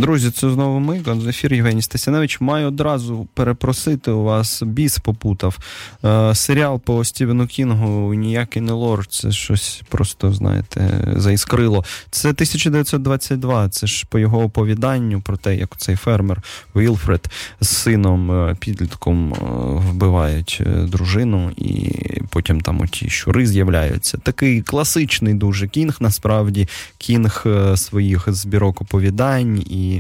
Друзі, це знову ми, Гонзефір Євгеній Стасяневич. Маю одразу перепросити у вас біс попутав. Е, серіал по Стівену Кінгу ніякий не лор, це щось просто, знаєте, заіскрило. Це 1922, це ж по його оповіданню про те, як цей фермер Вілфред з сином е, підлітком е, вбивають е, дружину, і потім там оті щури з'являються. Такий класичний дуже кінг, насправді, кінг своїх збірок оповідань і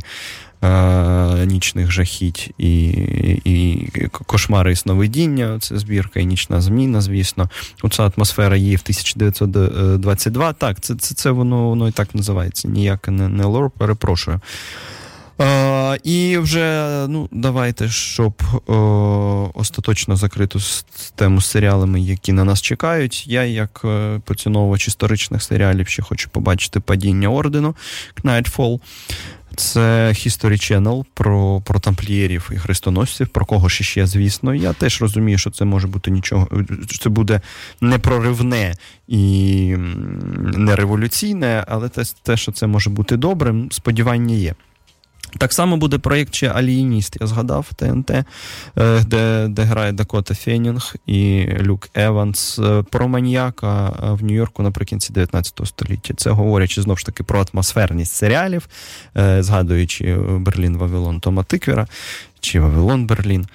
е, нічних жахіть, і, і кошмари і сновидіння. Це збірка, і нічна зміна, звісно. Оця атмосфера є в 1922. Так, це це, це воно воно і так називається. Ніяк не, не лор, перепрошую. Е, і вже ну, давайте, щоб е, остаточно закрити тему з серіалами, які на нас чекають. Я, як е, поціновувач історичних серіалів, ще хочу побачити падіння ордену Knightfall. Це History Channel про, про тамплієрів і хрестоносців, про кого ж ще, звісно. Я теж розумію, що це може бути нічого, це буде не проривне і не революційне, але те, те, що це може бути добрим, сподівання є. Так само буде проєкт ще Алієніст, я згадав ТНТ, е, де, де грає Дакота Фенінг і Люк Еванс е, про маніяка е, в Нью-Йорку наприкінці 19 століття. Це говорячи знову ж таки про атмосферність серіалів, згадуючи Берлін Вавилон Тома Тиквера чи Вавилон Берлін.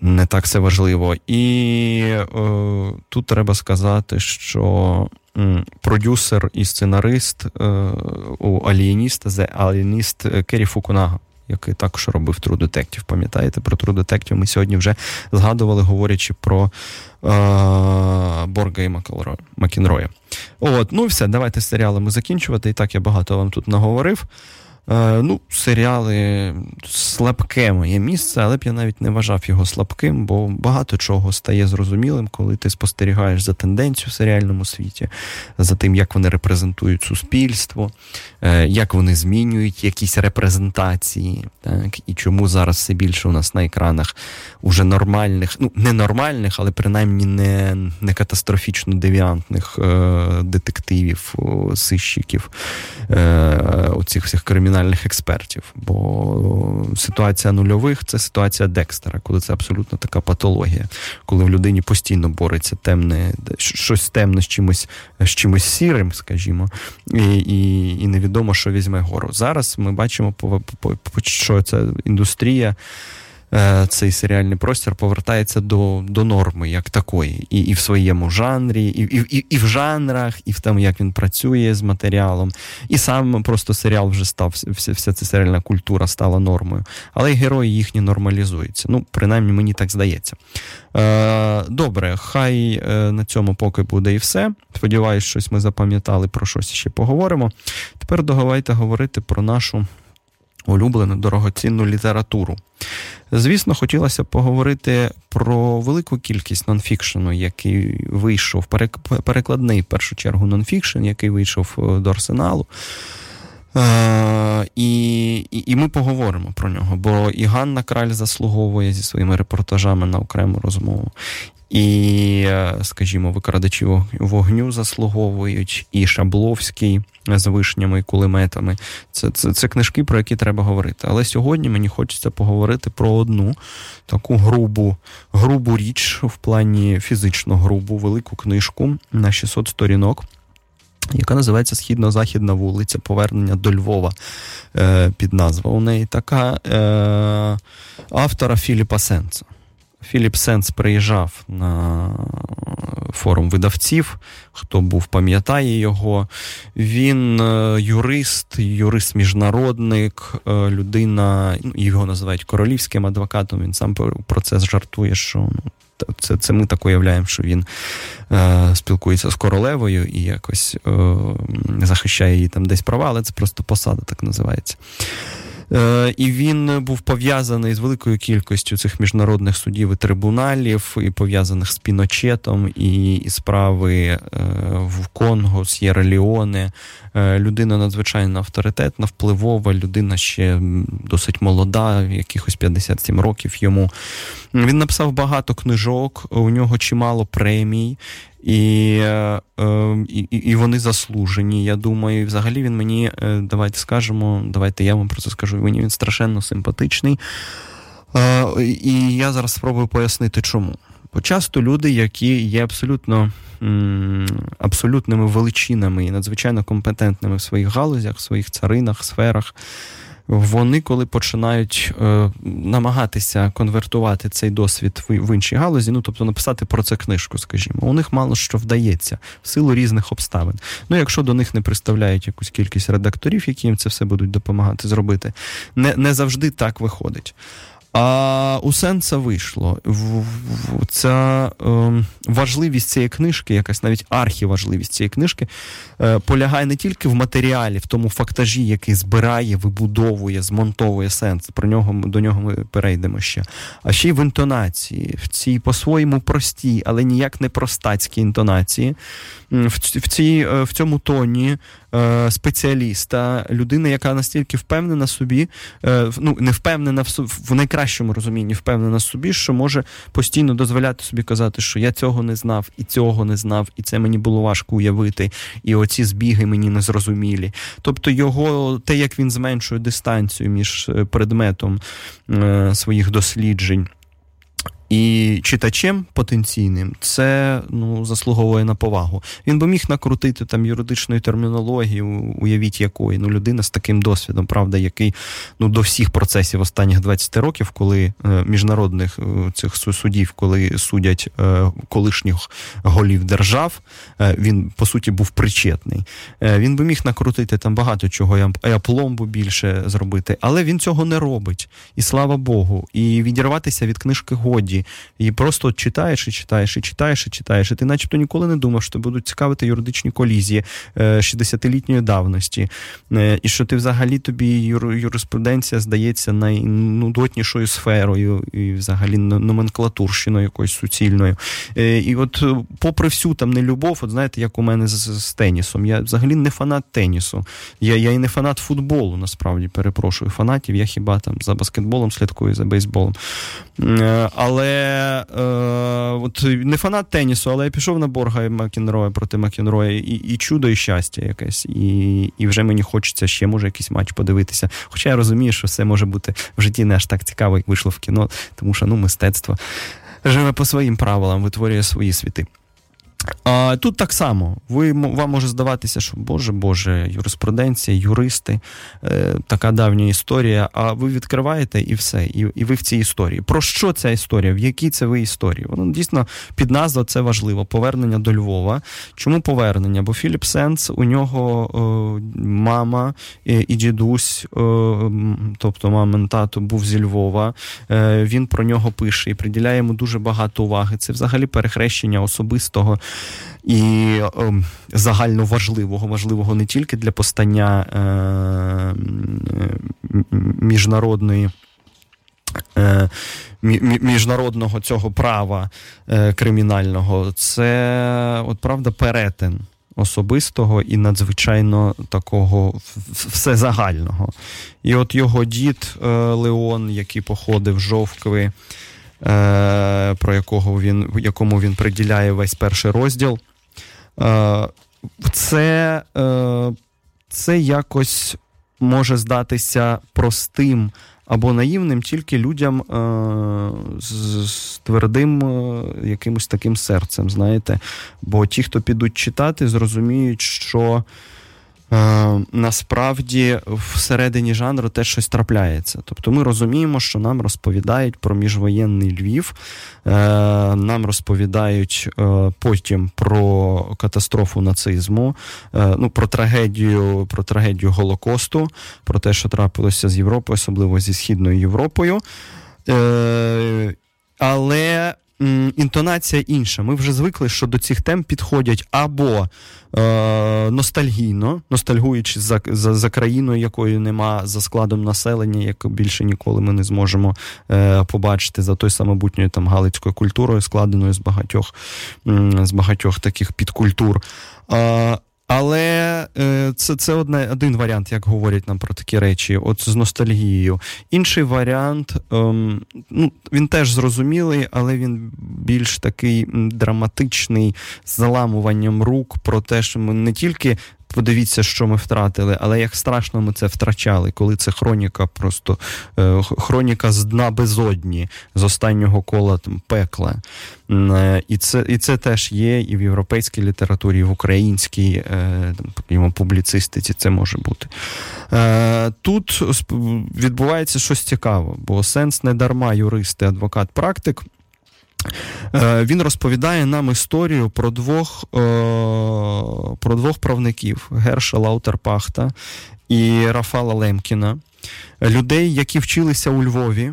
Не так все важливо. І е, тут треба сказати, що продюсер і сценарист е, у Алієніста, The Alienist Кері Фукунага, який також робив True Detective. Пам'ятаєте, про True Detective ми сьогодні вже згадували, говорячи про е, Борга і Макінроя. От, ну і все, давайте серіалами закінчувати. І так я багато вам тут наговорив. Е, ну, серіали слабке моє місце, але б я навіть не вважав його слабким, бо багато чого стає зрозумілим, коли ти спостерігаєш за тенденцією в серіальному світі, за тим, як вони репрезентують суспільство, е, як вони змінюють якісь репрезентації, так, і чому зараз все більше у нас на екранах уже нормальних, ну не нормальних, але принаймні не, не катастрофічно девіантних е, детективів, сищиків, е, оцих всіх кримінальних експертів. Бо ситуація нульових це ситуація Декстера, коли це абсолютно така патологія, коли в людині постійно бореться темне, щось темне з чимось, з чимось сірим, скажімо, і, і, і невідомо, що візьме гору. Зараз ми бачимо, що ця індустрія. Е, Цей серіальний простір повертається до, до норми як такої, і, і в своєму жанрі, і, і, і, і в жанрах, і в тому, як він працює з матеріалом. І сам просто серіал вже став, вся, вся ця серіальна культура стала нормою. Але герої їхні нормалізуються. Ну, принаймні, мені так здається. Е, добре, хай е, на цьому поки буде і все. Сподіваюсь, щось ми запам'ятали, про щось ще поговоримо. Тепер давайте говорити про нашу улюблену дорогоцінну літературу. Звісно, хотілося поговорити про велику кількість нонфікшену, який вийшов, перекладний в першу чергу нонфікшн, який вийшов е, до арсеналу. Е, і, і, ми поговоримо про нього, бо і Ганна Краль заслуговує зі своїми репортажами на окрему розмову. І, е, скажімо, викрадачі вогню заслуговують, і Шабловський з вишнями і кулеметами. Це, це, це книжки, про які треба говорити. Але сьогодні мені хочеться поговорити про одну таку грубу, грубу річ в плані фізично грубу, велику книжку на 600 сторінок. Яка називається Східно-Західна вулиця Повернення до Львова е, під назва у неї така е, автора Філіпа Сенса. Філіп Сенс приїжджав на форум видавців. Хто був, пам'ятає його. Він е, юрист, юрист-міжнародник, е, людина, ну, його називають королівським адвокатом. Він сам про це жартує, що ну, це, це ми так уявляємо, що він е, спілкується з королевою і якось е, захищає її там десь права, але це просто посада так називається. Е, І він був пов'язаний з великою кількістю цих міжнародних судів і трибуналів, і пов'язаних з Піночетом, і, і справи е, в Конго, С'єра Ліоне. Е, Людина надзвичайно авторитетна, впливова, людина ще досить молода, якихось 57 років йому. Він написав багато книжок, у нього чимало премій. І, е, е, і, і вони заслужені. Я думаю, І взагалі він мені, е, давайте скажемо, давайте я вам про це скажу. Мені він страшенно симпатичний. Е, І я зараз спробую пояснити, чому. Бо люди, які є абсолютно абсолютними величинами і надзвичайно компетентними в своїх галузях, в своїх царинах, сферах, вони, коли починають е, намагатися конвертувати цей досвід в, в іншій галузі, ну тобто написати про це книжку, скажімо, у них мало що вдається в силу різних обставин. Ну, якщо до них не представляють якусь кількість редакторів, які їм це все будуть допомагати зробити, не, не завжди так виходить. А у Сенса вийшло. Ця ем, важливість цієї книжки, якась навіть архіважливість цієї книжки, е, полягає не тільки в матеріалі, в тому фактажі, який збирає, вибудовує, змонтовує сенс. Про нього до нього ми перейдемо ще. А ще й в інтонації, в цій по-своєму простій, але ніяк не простацькій інтонації, в, в, цій, е, в цьому тоні е, спеціаліста, людина, яка настільки впевнена собі, е, ну не впевнена в, в найкращому розумінні, впевнена собі, що може постійно дозволяти собі казати, що я цього не знав, і цього не знав, і це мені було важко уявити, і оці збіги мені не зрозумілі. Тобто його те, як він зменшує дистанцію між е, предметом своїх досліджень. І читачем потенційним це ну заслуговує на повагу. Він би міг накрутити там юридичної термінології, уявіть якої. Ну, людина з таким досвідом, правда, який ну до всіх процесів останніх 20 років, коли е, міжнародних е, цих судів, коли судять е, колишніх голів держав, е, він по суті був причетний. Е, він би міг накрутити там багато чого, і апломбу більше зробити, але він цього не робить. І слава Богу. І відірватися від книжки годі. І просто от читаєш і читаєш, і читаєш, і читаєш. І ти начебто ніколи не думав, що будуть цікавити юридичні колізії е, 60-літньої давності. Е, І що ти взагалі тобі юриспруденція здається найнудотнішою сферою, і взагалі номенклатурщиною якоюсь суцільною. Е, І от, е, попри всю там нелюбов, от знаєте, як у мене з, з тенісом. Я взагалі не фанат тенісу. Я, я і не фанат футболу, насправді перепрошую фанатів. Я хіба там за баскетболом слідкую, за бейсболом. Е, Але е, от не фанат тенісу, але я пішов на Борга Макінроя проти Макінроя, і, і чудо, і щастя якесь. І, і вже мені хочеться ще може якийсь матч подивитися. Хоча я розумію, що все може бути в житті не аж так цікаво, як вийшло в кіно, тому що ну, мистецтво живе по своїм правилам, витворює свої світи. А, тут так само. Ви, вам може здаватися, що Боже, Боже, юриспруденція, юристи, е, така давня історія. А ви відкриваєте і все, і, і ви в цій історії. Про що ця історія? В якій це ви історії? Воно дійсно під назвою це важливо. Повернення до Львова. Чому повернення? Бо Філіп Сенс, у нього е, мама е, і дідусь, е, тобто мамин тато, був зі Львова. Е, він про нього пише і приділяє йому дуже багато уваги. Це взагалі перехрещення особистого і ем, загально важливого, важливого не тільки для постання е, міжнародної. е, мі- мі- Міжнародного цього права е, кримінального, це от правда перетин особистого і надзвичайно такого всезагального. І от його дід е, Леон, який походив Жовкви, е, про якого він, якому він приділяє весь перший розділ. Е, це, е, це якось може здатися простим або наївним тільки людям е, з, твердим е, якимось таким серцем, знаєте. Бо ті, хто підуть читати, зрозуміють, що е, насправді всередині жанру теж щось трапляється. Тобто ми розуміємо, що нам розповідають про міжвоєнний Львів, е, нам розповідають е, потім про катастрофу нацизму, е, ну, про трагедію, про трагедію Голокосту, про те, що трапилося з Європою, особливо зі Східною Європою. Е, але інтонація інша. Ми вже звикли, що до цих тем підходять або е, ностальгійно, ностальгуючи за, за, за країною, якої нема, за складом населення, як більше ніколи ми не зможемо е, побачити, за той самобутньою там галицькою культурою, складеною з багатьох, е, з багатьох таких підкультур. Е, але е, це, це одне, один варіант, як говорять нам про такі речі, от з ностальгією. Інший варіант, ем, ну, він теж зрозумілий, але він більш такий драматичний, з заламуванням рук про те, що ми не тільки. Подивіться, що ми втратили, але як страшно ми це втрачали, коли це хроніка, просто е, хроніка з дна безодні, з останнього кола там пекла. Е, І це, і це теж є і в європейській літературі, і в українській е, там, публіцистиці це може бути. Тут відбувається щось цікаве, бо сенс не дарма юрист і адвокат практик. Е, Він розповідає нам історію про двох, е, про двох правників Герша Лаутерпахта і Рафала Лемкіна, людей, які вчилися у Львові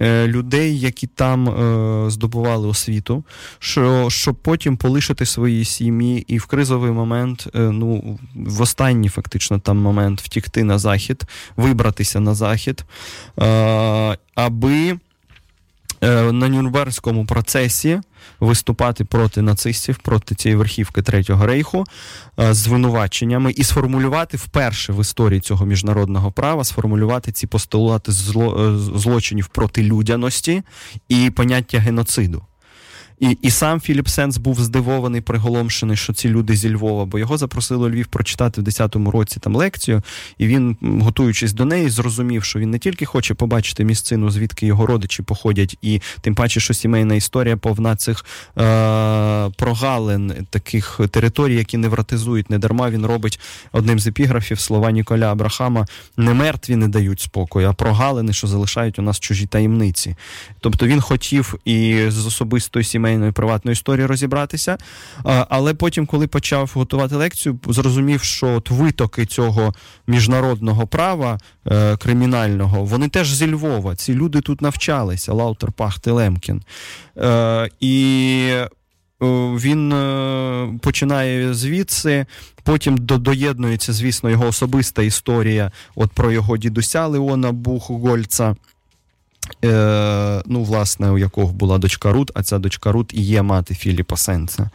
е, людей, які там е, здобували освіту, що, щоб потім полишити свої сім'ї і в кризовий момент, е, ну, в останній фактично там момент втікти на захід, вибратися на захід, е, аби на Нюрнберзькому процесі виступати проти нацистів, проти цієї верхівки Третього рейху е, звинуваченнями і сформулювати вперше в історії цього міжнародного права, сформулювати ці постулати зло, е, злочинів проти людяності і поняття геноциду. І, і сам Філіп Сенс був здивований, приголомшений, що ці люди зі Львова, бо його запросили Львів прочитати в 10-му році там лекцію, і він, готуючись до неї, зрозумів, що він не тільки хоче побачити місцину, звідки його родичі походять, і тим паче, що сімейна історія повна цих е- прогалин, таких територій, які невротизують. Не дарма він робить одним з епіграфів слова Ніколя Абрахама: не мертві не дають спокою, а прогалини, що залишають у нас чужі таємниці. Тобто він хотів і з особистої сімейної приватної історії розібратися, але потім, коли почав готувати лекцію, зрозумів, що от витоки цього міжнародного права е, кримінального, вони теж зі Львова. Ці люди тут навчалися, Лаутерпахт і Лемкін. Е, і він е, починає звідси, потім до, доєднується, звісно, його особиста історія от про його дідуся Леона Бухгольца. Е, ну, власне, у якого була дочка Рут, а ця дочка Рут і є мати Філіпа Сендса.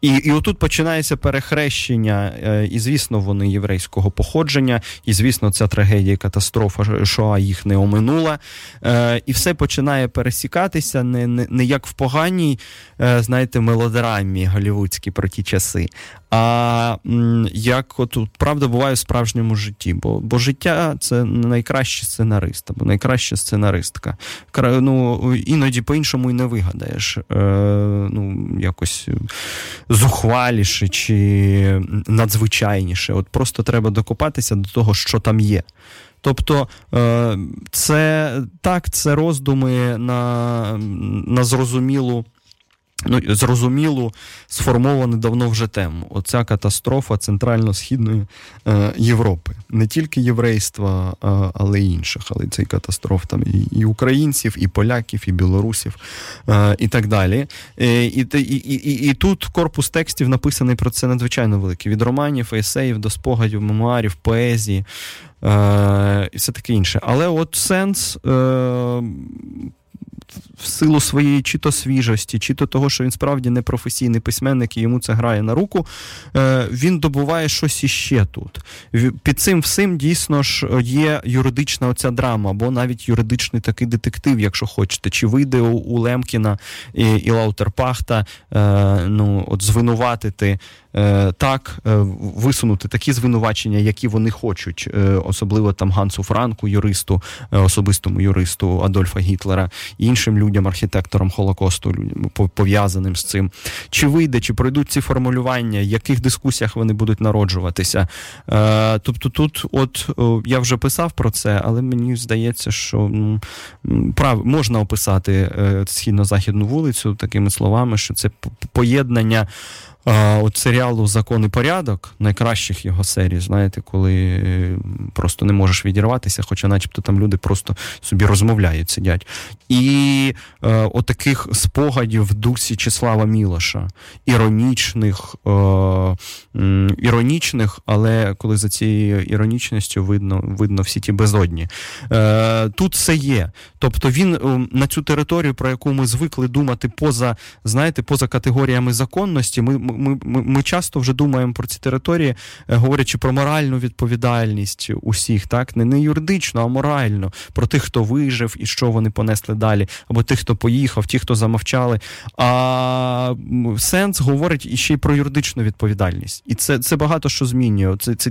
І, і отут починається перехрещення, е, і, звісно, вони єврейського походження, і, звісно, ця трагедія, катастрофа Шоа їх не оминула. Е, і все починає пересікатися не, не, не як в поганій, е, знаєте, мелодрамі голівудській про ті часи, а як от правда буває в справжньому житті. Бо, бо життя це найкращий сценарист або найкраща сценаристка. Ну, іноді по-іншому і не вигадаєш. Е, ну, якось зухваліше чи надзвичайніше. От просто треба докопатися до того, що там є. Тобто, е, це так, це роздуми на, на зрозумілу. Ну, зрозумілу, сформовану давно вже тему. Оця катастрофа центрально-східної е, Європи. Не тільки єврейства, е, але й інших. Але цей катастроф там і, і українців, і поляків, і білорусів, е, і так далі. Е, і, і, і, тут корпус текстів написаний про це надзвичайно великий. Від романів, есеїв до спогадів, мемуарів, поезії. Е, і все таке інше. Але от сенс е, в силу своєї чи то свіжості, чи то того, що він справді не професійний письменник і йому це грає на руку, е, він добуває щось іще тут. Під цим всім дійсно ж є юридична оця драма, або навіть юридичний такий детектив, якщо хочете, чи вийде у, Лемкіна і, і Лаутерпахта е, ну, от звинуватити. Е, Так, е, висунути такі звинувачення, які вони хочуть, е, особливо там Гансу Франку, юристу, особистому юристу Адольфа Гітлера, іншим людям, архітекторам Холокосту, людям, по- пов'язаним з цим. Чи вийде, чи пройдуть ці формулювання, в яких дискусіях вони будуть народжуватися. Тобто тут, от я вже писав про це, але мені здається, що ну, прав можна описати східно-західну вулицю такими словами, що це поєднання. От серіалу Закон і порядок, найкращих його серій, знаєте, коли просто не можеш відірватися, хоча начебто там люди просто собі розмовляють, сидять. І е, отаких спогадів в дусі Числава Мілоша, іронічних, е, іронічних, але коли за цією іронічністю видно, видно всі ті безодні. Е, тут все є. Тобто він на цю територію, про яку ми звикли думати поза, знаєте, поза категоріями законності, ми, ми, ми, ми часто вже думаємо про ці території, е, говорячи про моральну відповідальність усіх, так не, не юридично, а морально, про тих, хто вижив і що вони понесли далі, або тих, хто поїхав, ті, хто замовчали. А сенс говорить іще й про юридичну відповідальність. І це, це багато що змінює. Це, це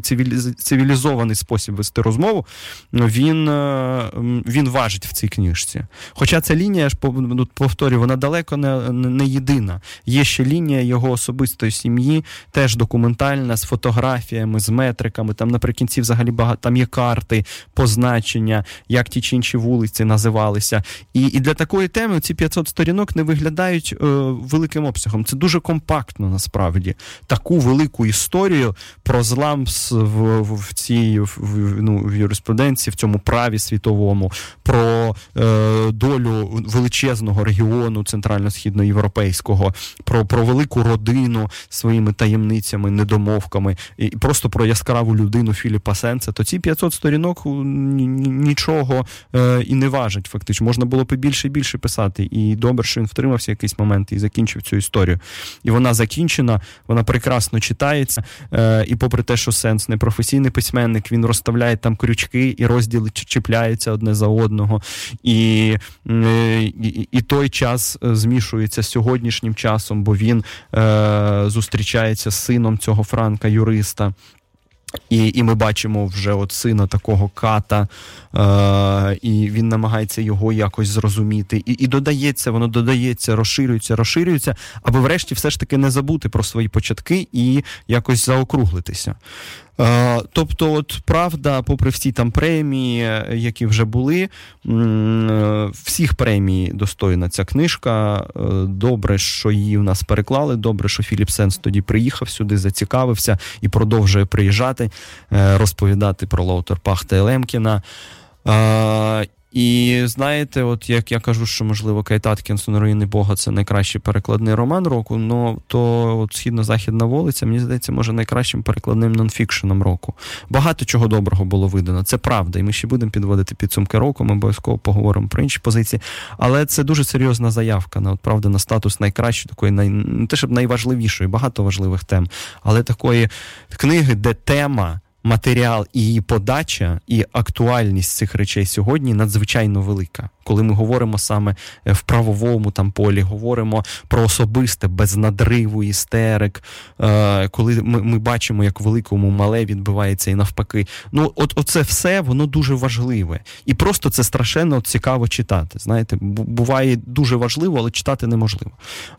цивілізований спосіб вести розмову. Він, е, він важить в цій книжці. Хоча ця лінія, я ж пов- повторюю, вона далеко не, не, єдина. Є ще лінія його особистої особистої сім'ї, теж документальна з фотографіями, з метриками. Там наприкінці взагалі багато там є карти, позначення, як ті чи інші вулиці називалися. І, і для такої теми ці 500 сторінок не виглядають е, великим обсягом. Це дуже компактно насправді. Таку велику історію про злам в, в, в цій в, ну, в юриспруденції, в цьому праві світовому, про е, долю величезного регіону центрально-східноєвропейського, про, про велику родину своїми таємницями, недомовками, і просто про яскраву людину Філіпа Сенса, то ці 500 сторінок нічого е, і не важать. Фактично, можна було б більше і більше писати. І добре, що він втримався якийсь момент і закінчив цю історію. І вона закінчена, вона прекрасно читається. Е, і попри те, що сенс не професійний письменник, він розставляє там крючки і розділи чіпляються одне за одного. І, і, і той час е, змішується з сьогоднішнім часом, бо він е, зустрічається з сином цього Франка, юриста. І, і ми бачимо вже от сина такого ката, е, і він намагається його якось зрозуміти. І, і додається, воно додається, розширюється, розширюється, аби врешті все ж таки не забути про свої початки і якось заокруглитися. Е, тобто, от правда, попри всі там премії, які вже були, е, всіх премій достойна ця книжка. Е, Добре, що її в нас переклали. Добре, що Філіп Сенс тоді приїхав сюди, зацікавився і продовжує приїжджати, розповідати про Лаутерпахта Пахта Лемкіна. І знаєте, от як я кажу, що можливо Кейт Аткінсон руїни Бога це найкращий перекладний роман року. Ну то от східно-західна вулиця, мені здається, може найкращим перекладним нонфікшеном року. Багато чого доброго було видано. Це правда, і ми ще будемо підводити підсумки року. Ми обов'язково поговоримо про інші позиції. Але це дуже серйозна заявка на от правда на статус найкращої, такої най не те, щоб найважливішої, багато важливих тем, але такої книги, де тема матеріал і її подача, і актуальність цих речей сьогодні надзвичайно велика. Коли ми говоримо саме е, в правовому там полі, говоримо про особисте, без надриву, істерик, е, коли ми, ми бачимо, як великому мале відбувається і навпаки. Ну, от оце все воно дуже важливе. І просто це страшенно цікаво читати. Знаєте, буває дуже важливо, але читати неможливо.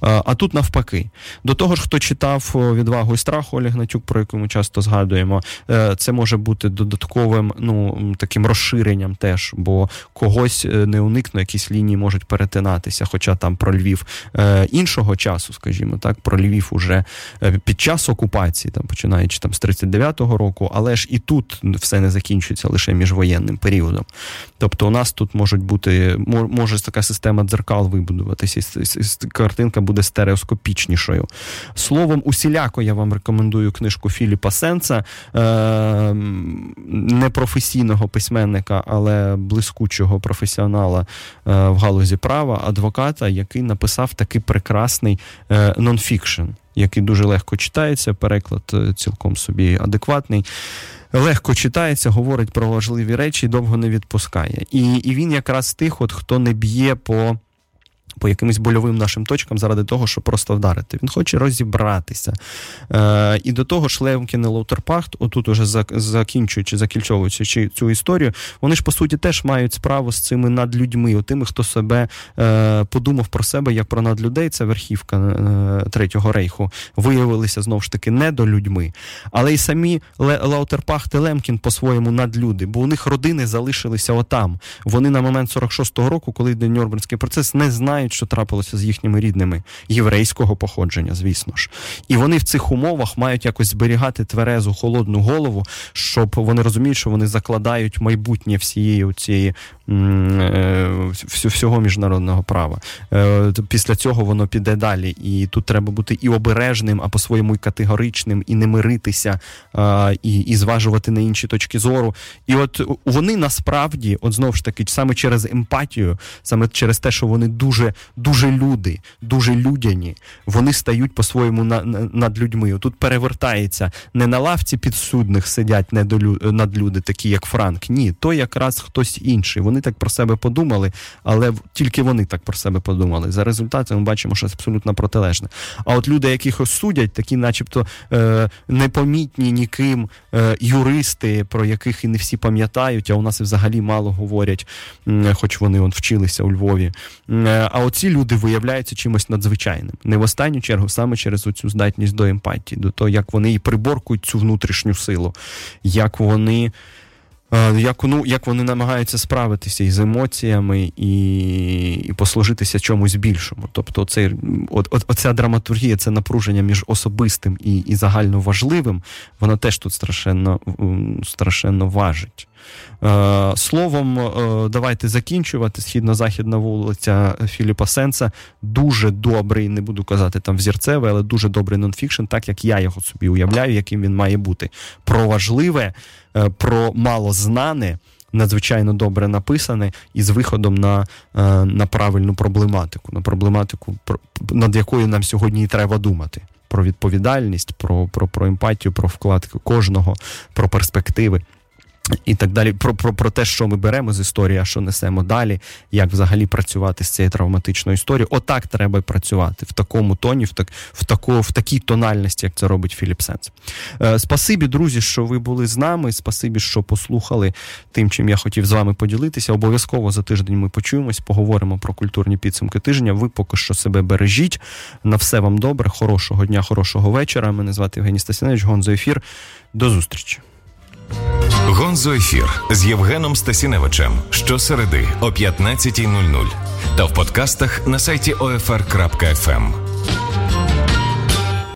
Е, А тут навпаки. До того ж, хто читав відвагу і страху Олег Натюк, про яку ми часто згадуємо, е, це може бути додатковим ну, таким розширенням теж, бо когось е, не уникне, якісь лінії можуть перетинатися. Хоча там про Львів е, іншого часу, скажімо так, про Львів уже е, під час окупації, там починаючи там з 39-го року, але ж і тут все не закінчується лише міжвоєнним періодом. Тобто, у нас тут можуть бути може така система дзеркал вибудуватися, і картинка буде стереоскопічнішою. Словом, усіляко я вам рекомендую книжку Філіпа Сенса, е, непрофесійного письменника, але блискучого професіонала е, в галузі права, адвоката, який написав такий прекрасний е, нонфікшн, який дуже легко читається. Переклад е, цілком собі адекватний. Легко читається, говорить про важливі речі, довго не відпускає. І, і він якраз тих, от, хто не б'є по по якимось больовим нашим точкам заради того, щоб просто вдарити. Він хоче розібратися. Е, і до того ж, Лемкін і Лаутерпахт, отут уже закінчуючи, закільчовуючи цю історію, вони ж по суті теж мають справу з цими надлюдьми, тими, хто себе е, подумав про себе як про надлюдей, це верхівка е, Третього рейху, виявилися знову ж таки недолюдьми. Але й самі Лаутерпахт і Лемкін по-своєму надлюди, бо у них родини залишилися отам. Вони на момент 46-го року, коли йде Нюрнберзький процес, не знають, що трапилося з їхніми рідними єврейського походження, звісно ж. І вони в цих умовах мають якось зберігати тверезу холодну голову, щоб вони розуміють, що вони закладають майбутнє всієї цієї всього міжнародного права. Е, Після цього воно піде далі. І тут треба бути і обережним, а по-своєму і категоричним, і не миритися, і, і зважувати на інші точки зору. І от вони насправді, от знову ж таки, саме через емпатію, саме через те, що вони дуже, дуже люди, дуже людяні, вони стають по-своєму на, на- над людьми. Тут перевертається не на лавці підсудних сидять недолю, надлюди, такі як Франк. Ні, то якраз хтось інший. Вони вони так про себе подумали, але тільки вони так про себе подумали. За результатом ми бачимо, що абсолютно протилежне. А от люди, яких судять, такі, начебто, е, непомітні ніким е, юристи, про яких і не всі пам'ятають, а у нас і взагалі мало говорять, м, хоч вони от вчилися у Львові. Е, А оці люди виявляються чимось надзвичайним. Не в останню чергу, саме через оцю здатність до емпатії, до того, як вони і приборкують цю внутрішню силу, як вони. Е, Як, ну, як вони намагаються справитися із емоціями і, і послужитися чомусь більшому. Тобто, цей, от, от, оця драматургія, це напруження між особистим і, і загально важливим, вона теж тут страшенно, страшенно важить. Е, словом, е, давайте закінчувати. Східно-західна вулиця Філіпа Сенса дуже добрий, не буду казати там взірцевий, але дуже добрий нонфікшн, так як я його собі уявляю, яким він має бути. Про важливе, е, про малознане. Надзвичайно добре написане і з виходом на, на правильну проблематику, на проблематику, про- над якою нам сьогодні і треба думати. Про відповідальність, про, про, про емпатію, про вклад кожного, про перспективи і так далі. Про, про, про те, що ми беремо з історії, а що несемо далі, як взагалі працювати з цією травматичною історією. Отак треба працювати в такому тоні, в, так, в, таку, в такій тональності, як це робить Філіп Сенс. Е, спасибі, друзі, що ви були з нами. Спасибі, що послухали тим, чим я хотів з вами поділитися. Обов'язково за тиждень ми почуємось, поговоримо про культурні підсумки тижня. Ви поки що себе бережіть. На все вам добре, хорошого дня, хорошого вечора. Мене звати Євгеній Стасіневич, Гонзо ефір. До зустрічі. Гонзо ефір з Євгеном Стасіневичем щосереди о 15.00 та в подкастах на сайті OFR.FM.